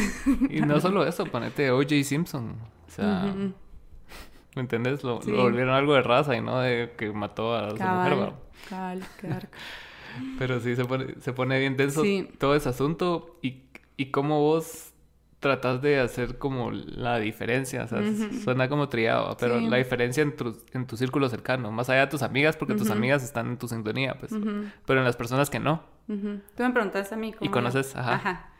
Y no <laughs> solo eso, ponete O.J. Simpson, o sea... ¿Me entiendes? Lo, volvieron algo de raza y no de que mató a su mujer, <laughs> Pero sí, se pone, se pone bien denso todo ese asunto y, y cómo vos tratas de hacer como la diferencia, o sea, suena como triado, pero la diferencia en tu, en tu círculo cercano, más allá de tus amigas, porque tus amigas están en tu sintonía, pues, pero en las personas que no. Tú me preguntaste a mí cómo... Y conoces, ajá.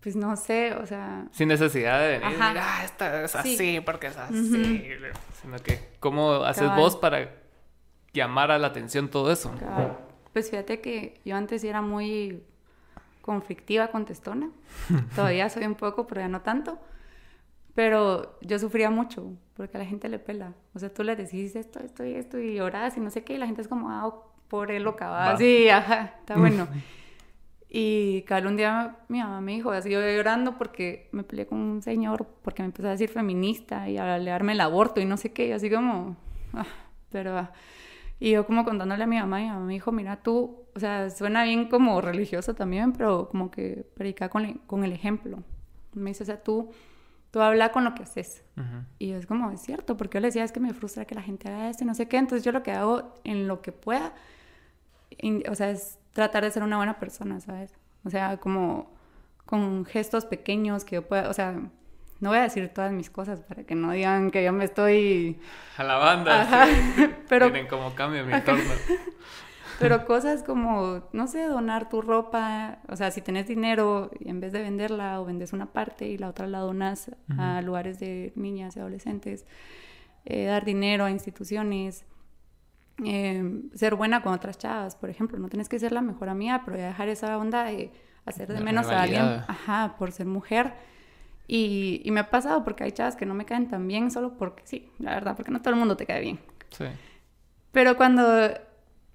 pues no sé, o sea... Sin necesidad de venir, ah, esta es así porque es así, sino que cómo haces vos para llamar a la atención todo eso. Pues fíjate que yo antes era muy conflictiva, contestona, <laughs> todavía soy un poco, pero ya no tanto, pero yo sufría mucho porque a la gente le pela, o sea, tú le decís esto, esto y esto y lloras y no sé qué, y la gente es como, ah, por él lo va, sí, ajá, está bueno. Y cada un día mi mamá me dijo, así yo llorando porque me peleé con un señor porque me empezó a decir feminista y a alearme el aborto y no sé qué, así como, ah, pero... Ah. Y yo como contándole a mi mamá, y mi mamá me dijo, mira tú, o sea, suena bien como religioso también, pero como que predica con, con el ejemplo. Me dice, o sea, tú, tú habla con lo que haces. Y es como, es cierto, porque yo le decía, es que me frustra que la gente haga esto y no sé qué, entonces yo lo que hago en lo que pueda, o sea, es tratar de ser una buena persona, ¿sabes? O sea, como con gestos pequeños que yo pueda, o sea, no voy a decir todas mis cosas para que no digan que yo me estoy... A la banda, <laughs> pero... Miren cómo cambia mi entorno. <laughs> pero cosas como, no sé, donar tu ropa, o sea, si tenés dinero, y en vez de venderla o vendes una parte y la otra la donas a lugares de niñas y adolescentes, eh, dar dinero a instituciones, Em, ser buena con otras chavas, por ejemplo. No tienes que ser la mejor amiga, pero dejar esa onda de hacer de menos a alguien, ajá, por ser mujer. Y, y, me ha pasado porque hay chavas que no me caen tan bien solo porque sí, la verdad, porque no todo el mundo te cae bien. Sí. Pero cuando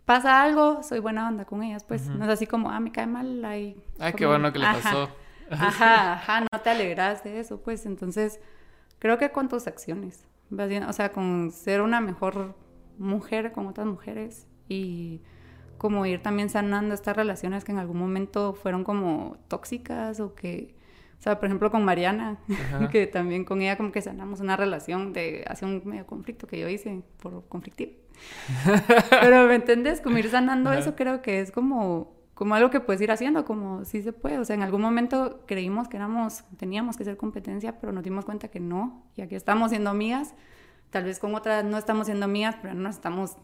pasa algo, soy buena onda con ellas, pues no es así como, ah, me cae mal, ay. Ay, qué bueno que le pasó. Ajá, <laughs> ajá, no te alegras de eso, pues entonces creo que con tus acciones, o sea, con ser una mejor mujer con otras mujeres y como ir también sanando estas relaciones que en algún momento fueron como tóxicas o que, o sea, por ejemplo con Mariana, <laughs> que también con ella como que sanamos una relación de hace un medio conflicto que yo hice por conflictivo. <laughs> Pero ¿me entiendes? Como ir sanando eso creo que es como como algo que puedes ir haciendo, como sí se puede. O sea, en algún momento creímos que éramos, teníamos que ser competencia, pero nos dimos cuenta que no. Y aquí estamos siendo amigas Tal vez con otras no estamos siendo mías, pero no nos estamos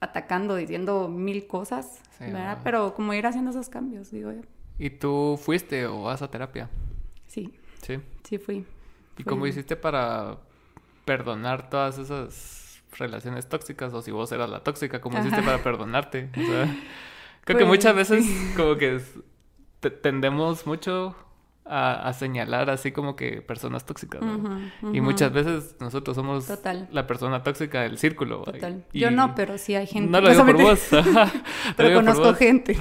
atacando, diciendo mil cosas, ¿verdad? Pero como ir haciendo esos cambios, digo yo. ¿Y tú fuiste o vas a terapia? Sí. Sí. Sí, fui. ¿Y cómo hiciste para perdonar todas esas relaciones tóxicas? O si vos eras la tóxica, ¿cómo hiciste para perdonarte? O sea, <laughs> creo que pues, muchas veces <laughs> como que tendemos mucho a, señalar así como que personas tóxicas. Y muchas veces nosotros somos la persona tóxica del círculo. Total. yo no, pero sí hay gente. No lo digo por vos. <laughs> pero conozco gente.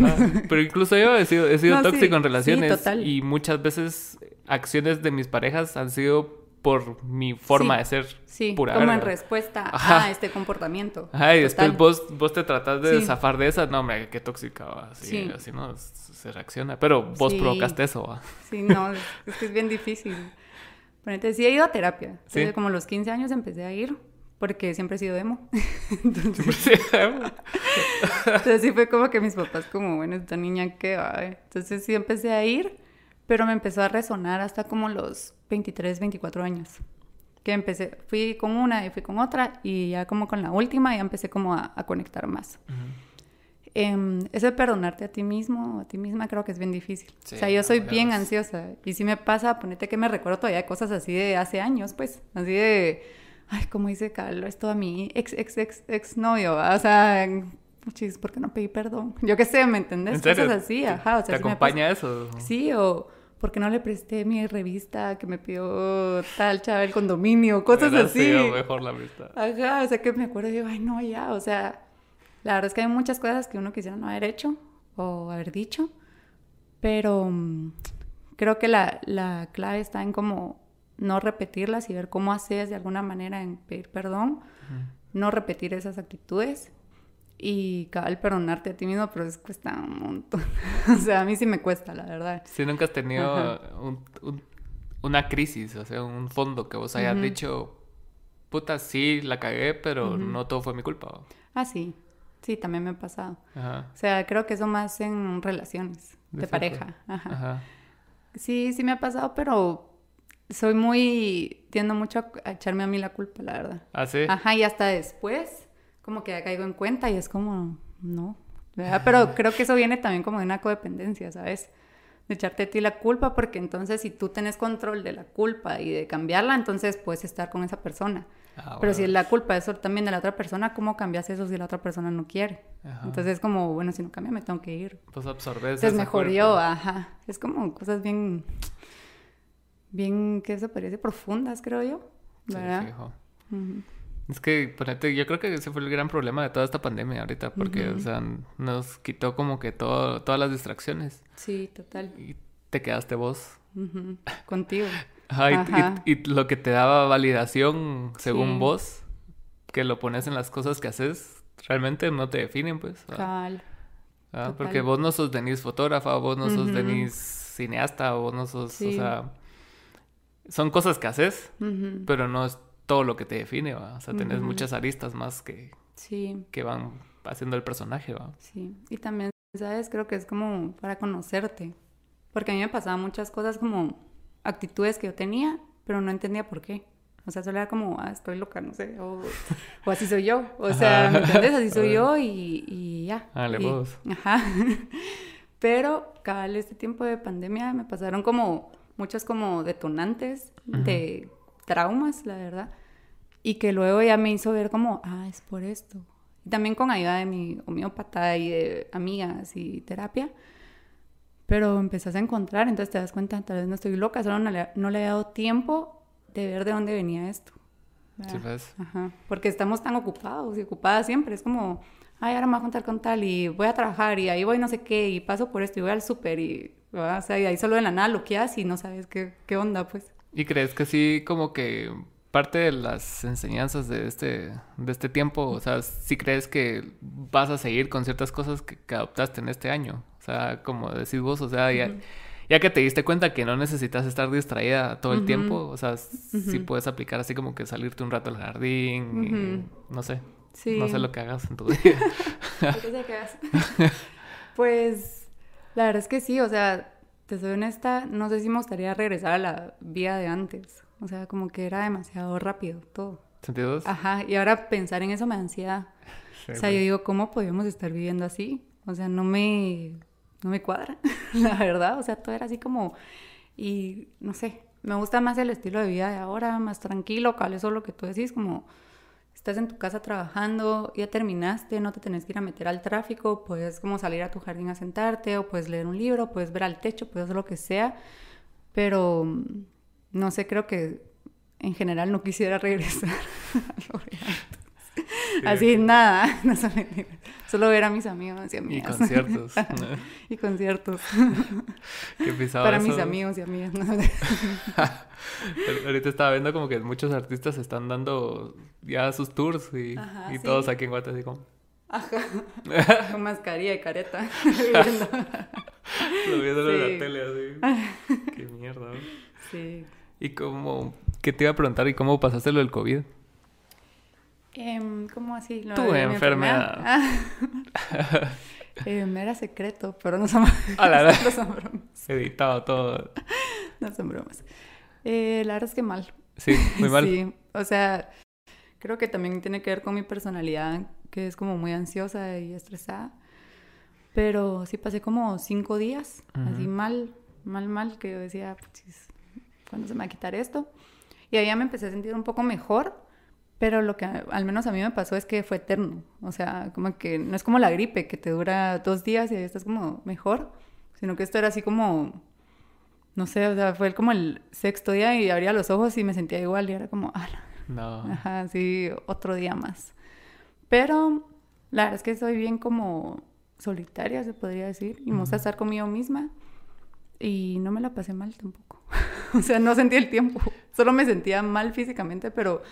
pero incluso yo he sido, he sido tóxico en relaciones. y muchas veces acciones de mis parejas han sido por mi forma de ser sí, como en respuesta a este comportamiento. Ajá, y después vos, vos te tratás de zafar de esa, no, hombre, qué tóxica, así, así no se reacciona, pero vos provocaste eso. ¿va? Sí, no, es que es bien difícil. Ponete, sí he ido a terapia, desde como los 15 años empecé a ir, porque <laughs> siempre he sido emo. Entonces, Entonces sí fue como que mis papás como, bueno, esta niña qué va. Entonces sí empecé a ir, pero me empezó a resonar hasta como los 23, 24 años. Que empecé, fui con una y fui con otra y ya como con la última ya empecé como a, conectar más. Em, eso de perdonarte a ti mismo o a ti misma creo que es bien difícil. o sea, yo soy bien ansiosa y si me pasa, ponete que me recuerdo todavía cosas así de hace años, pues, así de, ay, como dice Carlos, esto a mi ex, ex, ex, ex novio, o sea, muchis, ¿por qué no pedí perdón? Yo qué sé, ¿me entendés? Cosas así, ajá. O sea, ¿Te acompaña eso? Sí, o porque no le presté mi revista que me pidió tal chava el condominio, cosas así. mejor la amistad. Ajá, o sea que me acuerdo y digo, ay no, ya, o sea, la verdad es que hay muchas cosas que uno quisiera no haber hecho o haber dicho, pero mm, creo que la, la clave está en como no repetirlas y ver cómo haces de alguna manera en pedir perdón, no repetir esas actitudes y cabal perdonarte a ti mismo, pero es cuesta un montón. <laughs> o sea, a mí sí me cuesta, la verdad. Si nunca has tenido una crisis, o sea, un fondo que vos hayas dicho, puta, sí, la cagué, pero no todo fue mi culpa. Ah, sí. Sí, también me ha pasado. O sea, creo que eso más en relaciones de, pareja. Ajá. Sí, sí me ha pasado, pero soy muy... Tiendo mucho a echarme a mí la culpa, la verdad. ¿Ah, sí? Ajá, y hasta después como que ya caigo en cuenta y es como, no, Pero creo que eso viene también como de una codependencia, ¿sabes? de echarte a ti la culpa, porque entonces si tú tenés control de la culpa y de cambiarla, entonces puedes estar con esa persona. Ah, Pero si la culpa es también de la otra persona, ¿cómo cambias eso si la otra persona no quiere? Entonces es como, bueno, si no cambia me tengo que ir. Pues absorbes. Es mejor yo, ajá. Es como cosas bien, bien, ¿qué se parece? Profundas, creo yo. ¿Verdad? Sí, Es que, ponete, yo creo que ese fue el gran problema de toda esta pandemia ahorita, porque, o sea, nos quitó como que todo, todas las distracciones. Sí, total. Y te quedaste vos. Contigo. Ajá, y, lo que te daba validación según vos, que lo pones en las cosas que haces, realmente no te definen, pues. Total. Ah, porque vos no sos Denise fotógrafa, vos no sos Denise cineasta, vos no sos, o sea, son cosas que haces, pero no es todo lo que te define, ¿va? O sea, tenés muchas aristas más que, que van haciendo el personaje, ¿va? Sí, y también, ¿sabes? Creo que es como para conocerte, porque a mí me pasaban muchas cosas como actitudes que yo tenía, pero no entendía por qué. O sea, solo era como, ah, estoy loca, no sé, o, así soy yo. O sea, ¿me entiendes? Así <laughs> soy yo y, y ya. Ah, le vos. Ajá. <laughs> Pero, cada este tiempo de pandemia me pasaron como muchas como detonantes de traumas, la verdad. Y que luego ya me hizo ver como, ah, es por esto. Y también con ayuda de mi homeópata y de amigas y terapia pero empezás a encontrar, entonces te das cuenta, tal vez no estoy loca, solo no le, no le he dado tiempo de ver de dónde venía esto. Sí, pues. Ajá. Porque estamos tan ocupados y ocupadas siempre. Es como, ay, ahora me voy a contar con tal y voy a trabajar y ahí voy no sé qué y paso por esto y voy al súper y, o sea, y ahí solo de la nada lo que haces y no sabes qué, qué onda, pues. ¿Y crees que sí, como que parte de las enseñanzas de este, de este tiempo, o sea, si crees que vas a seguir con ciertas cosas que, que adoptaste en este año? como decís vos, o sea, ya, ya, que te diste cuenta que no necesitas estar distraída todo el tiempo, o sea, si puedes aplicar así como que salirte un rato al jardín, no sé. No sé lo que hagas en tu <laughs> día. <laughs> ¿Qué hagas? <laughs> pues, la verdad es que sí, o sea, te soy honesta, no sé si me gustaría regresar a la vida de antes. O sea, como que era demasiado rápido todo. ¿Sentidos? Ajá, y ahora pensar en eso me da ansiedad. <laughs> o sea, yo digo, ¿cómo podemos estar viviendo así? O sea, no me no me cuadra, <laughs> la verdad. O sea, todo era así como, y no sé, me gusta más el estilo de vida de ahora, más tranquilo, cabal, eso es lo que tú decís, como estás en tu casa trabajando, ya terminaste, no te tenés que ir a meter al tráfico, puedes como salir a tu jardín a sentarte, o puedes leer un libro, puedes ver al techo, puedes hacer lo que sea, pero no sé, creo que en general no quisiera <laughs> regresar lo Así, nada, <laughs> no Solo ver a mis amigos y amigas. <laughs> Y conciertos. y conciertos. <laughs> ¿Qué Para mis amigos y amigas. Ahorita estaba viendo como que muchos artistas están dando ya sus tours y, y todos aquí en Guatemala así como... Ajá. Con mascarilla y careta. Lo viendo en la tele así. Qué mierda. Sí. ¿Y cómo... ¿Qué te iba a preguntar? ¿Y cómo pasaste lo del COVID? Eh, ¿Cómo así? Lo tu enfermedad. eh, <laughs> era secreto, pero no son, ah, la, <laughs> no son bromas. Editado todo. no son bromas. Eh, la verdad es que mal. Sí, muy <laughs> mal. sí, o sea, creo que también tiene que ver con mi personalidad, que es como muy ansiosa y estresada. Pero sí pasé como cinco días, así mal, mal, mal, que yo decía, pues, ¿cuándo se me va a quitar esto? Y ahí ya me empecé a sentir un poco mejor pero lo que al menos a mí me pasó es que fue eterno. O sea, como que no es como la gripe que te dura dos días y ahí estás como mejor, sino que esto era así como, no sé, o sea, fue como el sexto día y abría los ojos y me sentía igual y era como, ah, no. Ajá, sí, otro día más. Pero la verdad es que soy bien como solitaria, se podría decir, y me gusta estar conmigo misma y no me la pasé mal tampoco. <laughs> o sea, no sentí el tiempo, <laughs> solo me sentía mal físicamente, pero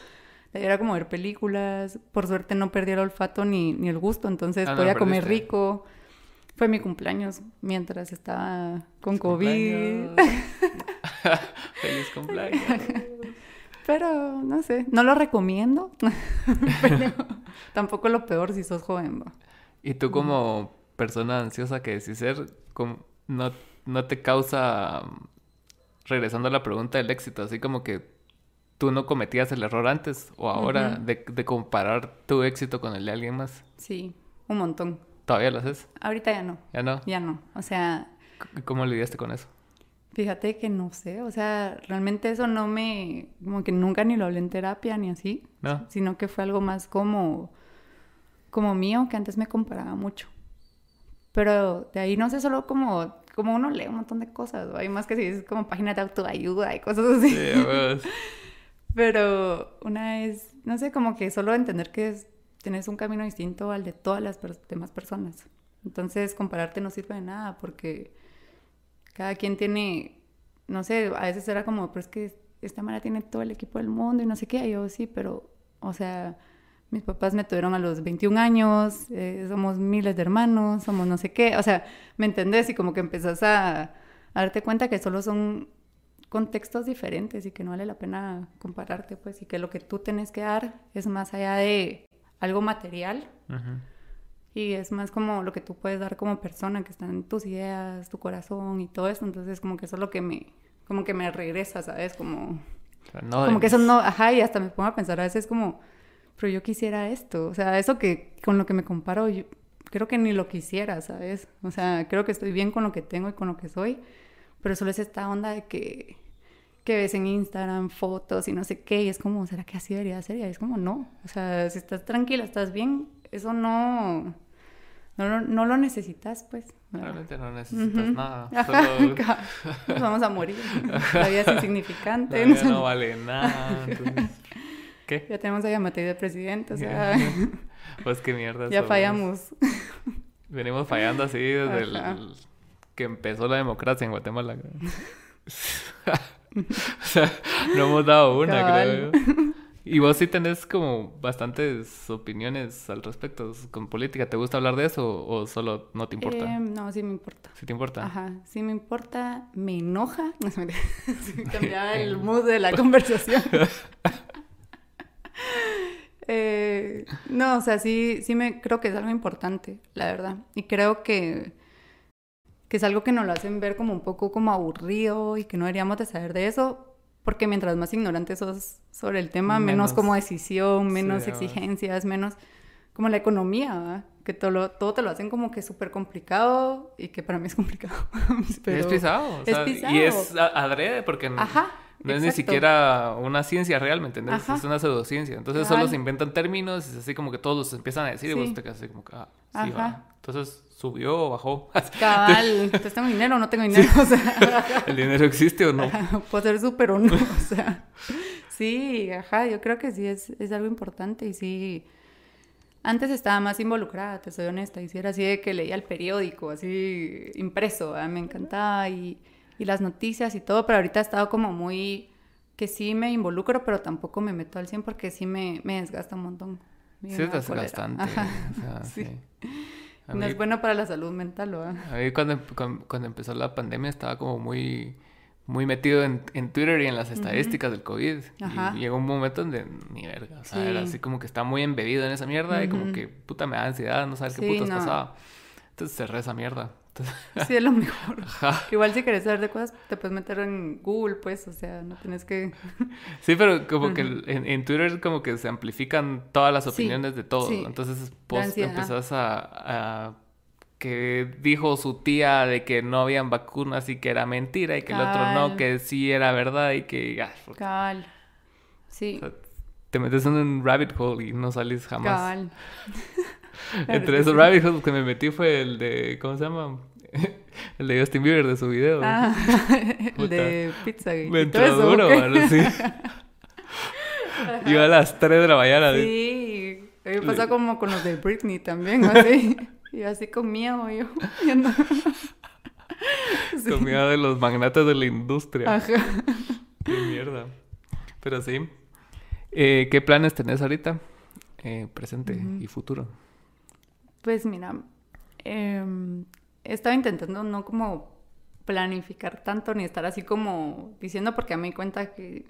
era como ver películas. Por suerte no perdí el olfato ni, ni el gusto, entonces ah, podía comer rico. Fue mi cumpleaños mientras estaba con COVID. <laughs> Feliz cumpleaños. <laughs> Pero no sé, no lo recomiendo. <laughs> Pero tampoco lo peor si sos joven. ¿Y tú como persona ansiosa que decís ser, no, no te causa, regresando a la pregunta del éxito, así como que tú no cometías el error antes o ahora de, comparar tu éxito con el de alguien más? Sí, un montón. ¿Todavía lo haces? Ahorita ya no. ¿Ya no? Ya no. O sea, ¿Cómo lidiaste con eso? Fíjate que no sé, o sea, realmente eso no me, como que nunca ni lo hablé en terapia ni así, ¿No? sino que fue algo más como, como mío, que antes me comparaba mucho. Pero de ahí no sé, solo como, como uno lee un montón de cosas, ¿no? hay más que si es como páginas de autoayuda y cosas así. Sí. <laughs> Pero una vez, no sé, como que solo entender que es, tienes un camino distinto al de todas las demás personas. Entonces, compararte no sirve de nada porque cada quien tiene, no sé, a veces era como, pero es que esta manera tiene todo el equipo del mundo y no sé qué. Yo, sí, pero, o sea, mis papás me tuvieron a los 21 años, eh, somos miles de hermanos, somos no sé qué. O sea, ¿me entendés? Y como que empezás a darte cuenta que solo son contextos diferentes y que no vale la pena compararte, pues, y que lo que tú tienes que dar es más allá de algo material. Y es más como lo que tú puedes dar como persona, que están tus ideas, tu corazón y todo eso, entonces como que eso es lo que me, como que me regresa, ¿sabes? Como, O sea, no como que eso no, ajá, y hasta me pongo a pensar a veces como, pero yo quisiera esto, o sea, eso que con lo que me comparo, yo creo que ni lo quisiera, ¿sabes? O sea, creo que estoy bien con lo que tengo y con lo que soy, pero solo es esta onda de que, que ves en Instagram fotos y no sé qué, y es como, ¿será que así debería ser? Y es como, no, o sea, si estás tranquila, estás bien, eso no, no, lo- no lo necesitas, pues. Realmente no necesitas nada. <laughs> Solo <laughs> nos vamos a morir. La vida es insignificante. la no vida sé. <laughs> no vale nada. entonces, ¿Qué? Ya tenemos a Yamatei de presidente, o sea, Pues qué mierda. ya somos. fallamos. Venimos fallando así desde Ajá. el que empezó la democracia en Guatemala. creo. <laughs> o sea, no hemos dado una, Cabal. creo. Y vos sí tenés como bastantes opiniones al respecto con política. ¿Te gusta hablar de eso o solo no te importa? Eh, no, sí me importa. ¿Sí te importa? Ajá, sí me importa, me enoja. <laughs> No, se me <laughs> sí, cambiaba el mood de la conversación. Eh, no, o sea, sí, sí me creo que es algo importante, la verdad. Y creo que, que es algo que nos lo hacen ver como un poco como aburrido y que no deberíamos de saber de eso, porque mientras más ignorante sos sobre el tema, menos, Menos- como decisión, menos Sí, exigencias, menos como la economía, ¿verdad? que todo, lo- todo te lo hacen como que súper complicado y que para mí es complicado. <laughs> Pero- Es pisado. o es sea, pisado. Y es adrede porque no, Ajá. no es ni exacto. siquiera una ciencia real, ¿me entiendes? Ajá. Es una pseudociencia. Entonces solo se inventan términos, es así como que todos los empiezan a decir y vos te quedas así como que, ah, sí, Ajá. va. Entonces subió o bajó. <laughs> Cabal, entonces tengo dinero o no tengo dinero, <laughs> o sea, ¿El dinero existe o no? <laughs> puedo ser súper o no, o sea, sí, ajá, yo creo que sí es, es algo importante y sí, antes estaba más involucrada, te soy honesta, y sí era así de que leía el periódico, así impreso, ¿verdad? me encantaba y, y las noticias y todo, pero ahorita he estado como muy, que sí me involucro, pero tampoco me meto al 100 porque sí me, me desgasta un montón. Sí. Ajá. o sea, Sí. sí. A No mí, es bueno para la salud mental, ¿verdad? a mí cuando, cuando, cuando empezó la pandemia estaba como muy, muy metido en, en Twitter y en las estadísticas del COVID. Ajá. Y llegó un momento donde ni verga. O sea, Sí. era así como que estaba muy embebido en esa mierda y como que puta me da ansiedad, no saber qué Sí, putas no. pasaba. Entonces cerré esa mierda. <laughs> Sí, es lo mejor. ajá. Igual si quieres saber de cosas, te puedes meter en Google, pues, o sea, no tienes que... <laughs> Sí, pero como que en, en Twitter como que se amplifican todas las Sí, opiniones de todos. sí. Entonces ansiedad. empezás a, a- que dijo su tía de que no habían vacunas y que era mentira y que el otro no, que sí era verdad y que ah, o Cabal. Sí, sea, te metes en un rabbit hole y no salís jamás. cabal. <laughs> Entre esos rabbit holes que me metí fue el de, ¿cómo se llama? <laughs> el de Justin Bieber de su video. Ah, <laughs> el de pizza me entró eso. duro, sí. <laughs> Iba a las 3 de la mañana. Sí, a mí me pasa como con los de Britney también, así. Y así con miedo yo. viendo. Sí. Comida de los magnates de la industria. Ajá. Qué mierda. Pero sí. Eh, ¿Qué planes tenés ahorita? Eh, presente y futuro. Pues mira, em, he estado intentando no como planificar tanto ni estar así como diciendo porque a mí cuenta que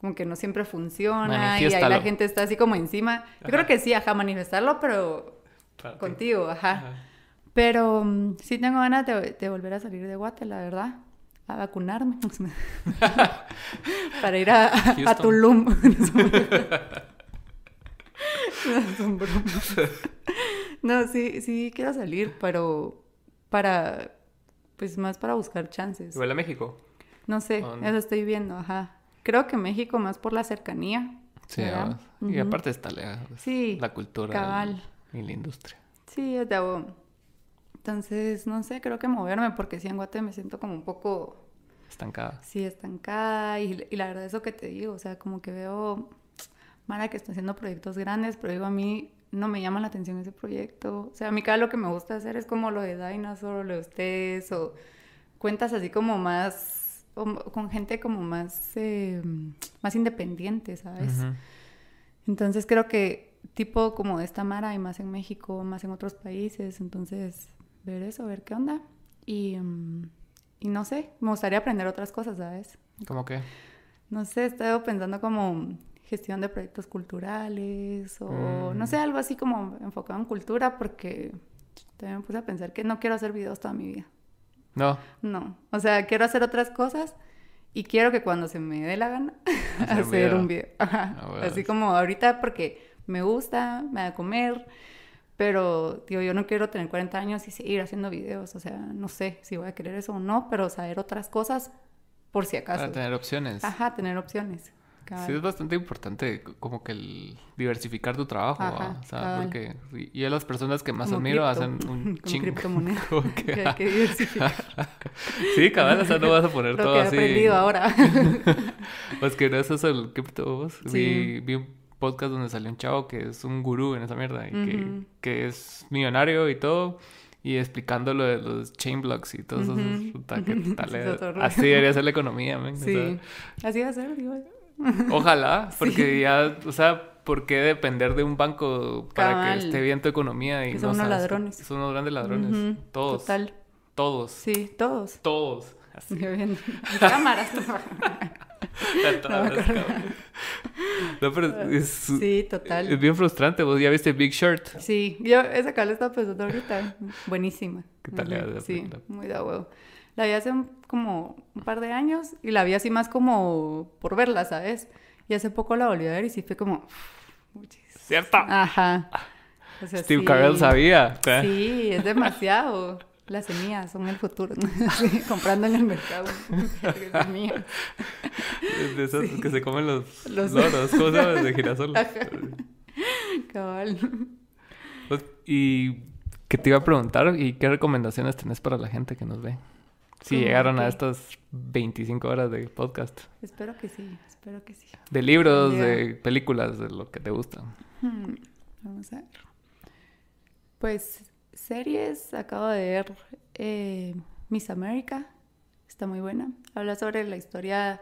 como que no siempre funciona y ahí la gente está así como encima. Yo creo que sí, ajá, manifestarlo, pero contigo, ajá. Ajá. Pero mm, sí tengo ganas de, de volver a salir de Guate, la verdad. A vacunarme. <laughs> Para ir a, a, a. Tulum. <laughs> <laughs> No, sí, sí quiero salir, pero para, pues más para buscar chances. ¿Igual a México? No sé, eso estoy viendo, ajá. Creo que México más por la cercanía. Sí, ¿verdad? vamos. y aparte está lejos. Sí, La cultura cabal. y la industria. Sí, es de. Entonces, no sé, creo que moverme porque sí en Guate me siento como un poco, Estancada. sí, estancada y, y la verdad eso que te digo, o sea, como que veo Mara que está haciendo proyectos grandes, pero digo, a mí no me llama la atención ese proyecto. O sea, a mí cada lo que me gusta hacer es como lo de Dinosaur, lo de ustedes, o cuentas así como más, o con gente como más, eh, más independiente, ¿sabes? Entonces creo que tipo como de esta Mara hay más en México, más en otros países, entonces ver eso, ver qué onda. Y, mm, y no sé, me gustaría aprender otras cosas, ¿sabes? ¿Cómo que? No sé, he estado pensando como gestión de proyectos culturales o Mm. no sé, algo así como enfocado en cultura porque también me puse a pensar que no quiero hacer videos toda mi vida. No. No, o sea, quiero hacer otras cosas y quiero que cuando se me dé la gana <laughs> Hacer un video. Ajá. Ah, bueno. Así como ahorita porque me gusta, me da a comer, pero digo, yo no quiero tener 40 años y seguir haciendo videos, o sea, no sé si voy a querer eso o no, pero saber otras cosas por si acaso. Para tener opciones. Ajá, tener opciones. Cabal. Sí, es bastante importante como que el diversificar tu trabajo, Ajá, ¿va? o sea, cabal. porque y a las personas que más Como admiro cripto, hacen un <laughs> chingo. <laughs> que- que <laughs> que diversificar. sí, cabal, o sea, no vas a poner Lo todo que he así. aprendido ahora. Pues que gracias al cripto, vos, Sí. vi, vi un podcast donde salió un chavo que es un gurú en esa mierda y que, que es millonario y todo. Y explicando lo de los chain blocks y todo eso. Es. Así debería ser la economía, men, o sea, Sí, así va a ser, digo. <laughs> Ojalá, porque ya, o sea, ¿por qué depender de un banco para Cabal. que esté bien tu economía? Y Que no son unos sabes? ladrones. Son unos grandes ladrones. Todos. Total. Todos. Sí, todos. Todos. Así. <laughs> Viendo cámaras. <laughs> Cabrón. No, pero es, Sí, total. es bien frustrante. Vos ya viste Big Short. Sí, yo esa cara la estaba pensando ahorita. Buenísima. ¿Qué tal Sí, muy da huevo. La vi hace un- como un par de años y la vi así más como por verla, ¿sabes? Y hace poco la volví a ver y sí fue como... ¿Cierto? Ajá. O sea, Steve sí. Carell sabía. Sí, es demasiado. Las semillas son el futuro. <laughs> Sí, comprando en el mercado. De esos que se comen los, Los- loros. ¿Cómo se llama? De girasol. Cabal. Pues, Y que te iba a preguntar, ¿y qué recomendaciones tenés para la gente que nos ve? Si ¿Cómo llegaron a estas 25 horas de podcast. Espero que sí, espero que sí. De libros, de películas, de lo que te gusta. Hmm, Vamos a ver. Pues series, acabo de ver eh, Miss America, está muy buena. Habla sobre la historia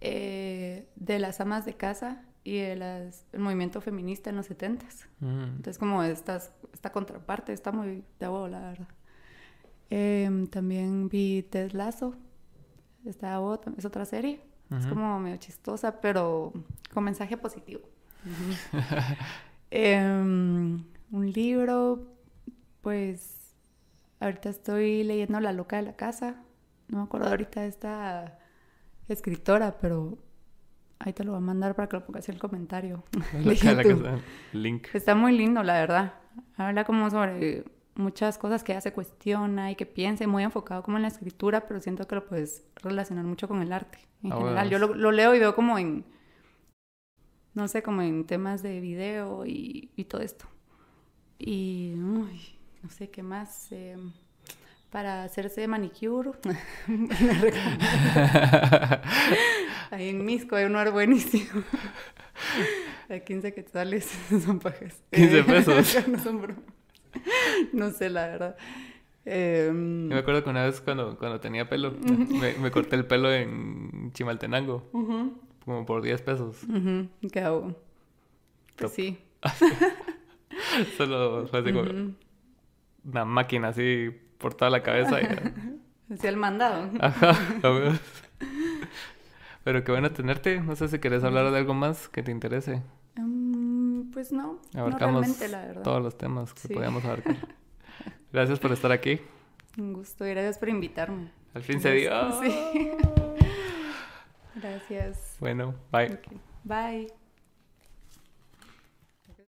eh, de las amas de casa y de las, el movimiento feminista en los 70s. Mm. Entonces como estas, esta contraparte está muy de la verdad. Em, también vi Ted Lasso, de huevo, es otra serie. Es como medio chistosa, pero con mensaje positivo. <laughs> Em, un libro, pues ahorita estoy leyendo La loca de la casa. No me acuerdo ahorita de esta escritora, pero ahí te lo voy a mandar para que lo pongas en el comentario. La de cara que YouTube. está- Link. Está muy lindo, la verdad. Habla como sobre muchas cosas que ella se cuestiona y que piensa, y muy enfocado como en la escritura, pero siento que lo puedes relacionar mucho con el arte en Ah, general. Yo bueno. lo, lo leo y veo como en, no sé, como en temas de video y, y todo esto. Y, uy, no sé qué más. eh, para hacerse manicure. <laughs> Recomiendo. Ahí en Misco hay un lugar buenísimo. <laughs> A 15 quetzales <laughs> son pajas. 15 pesos. no son bromas. <laughs> No sé, la verdad. Em, Yo me acuerdo que una vez cuando, cuando tenía pelo, me, me corté el pelo en Chimaltenango, como por 10 pesos. ujú, ¿Qué hago? Pues sí. <laughs> Solo fue así como una máquina así por toda la cabeza. y- <laughs> Hacía el mandado. Ajá. Pero qué bueno tenerte. No sé si querés hablar de algo más que te interese. Pues no. Abarcamos la verdad. todos los temas que Sí. podíamos abarcar. <laughs> Gracias por estar aquí. Un gusto y gracias por invitarme. Al fin se dio. Sí. <laughs> Gracias. Bueno, bye. Bye.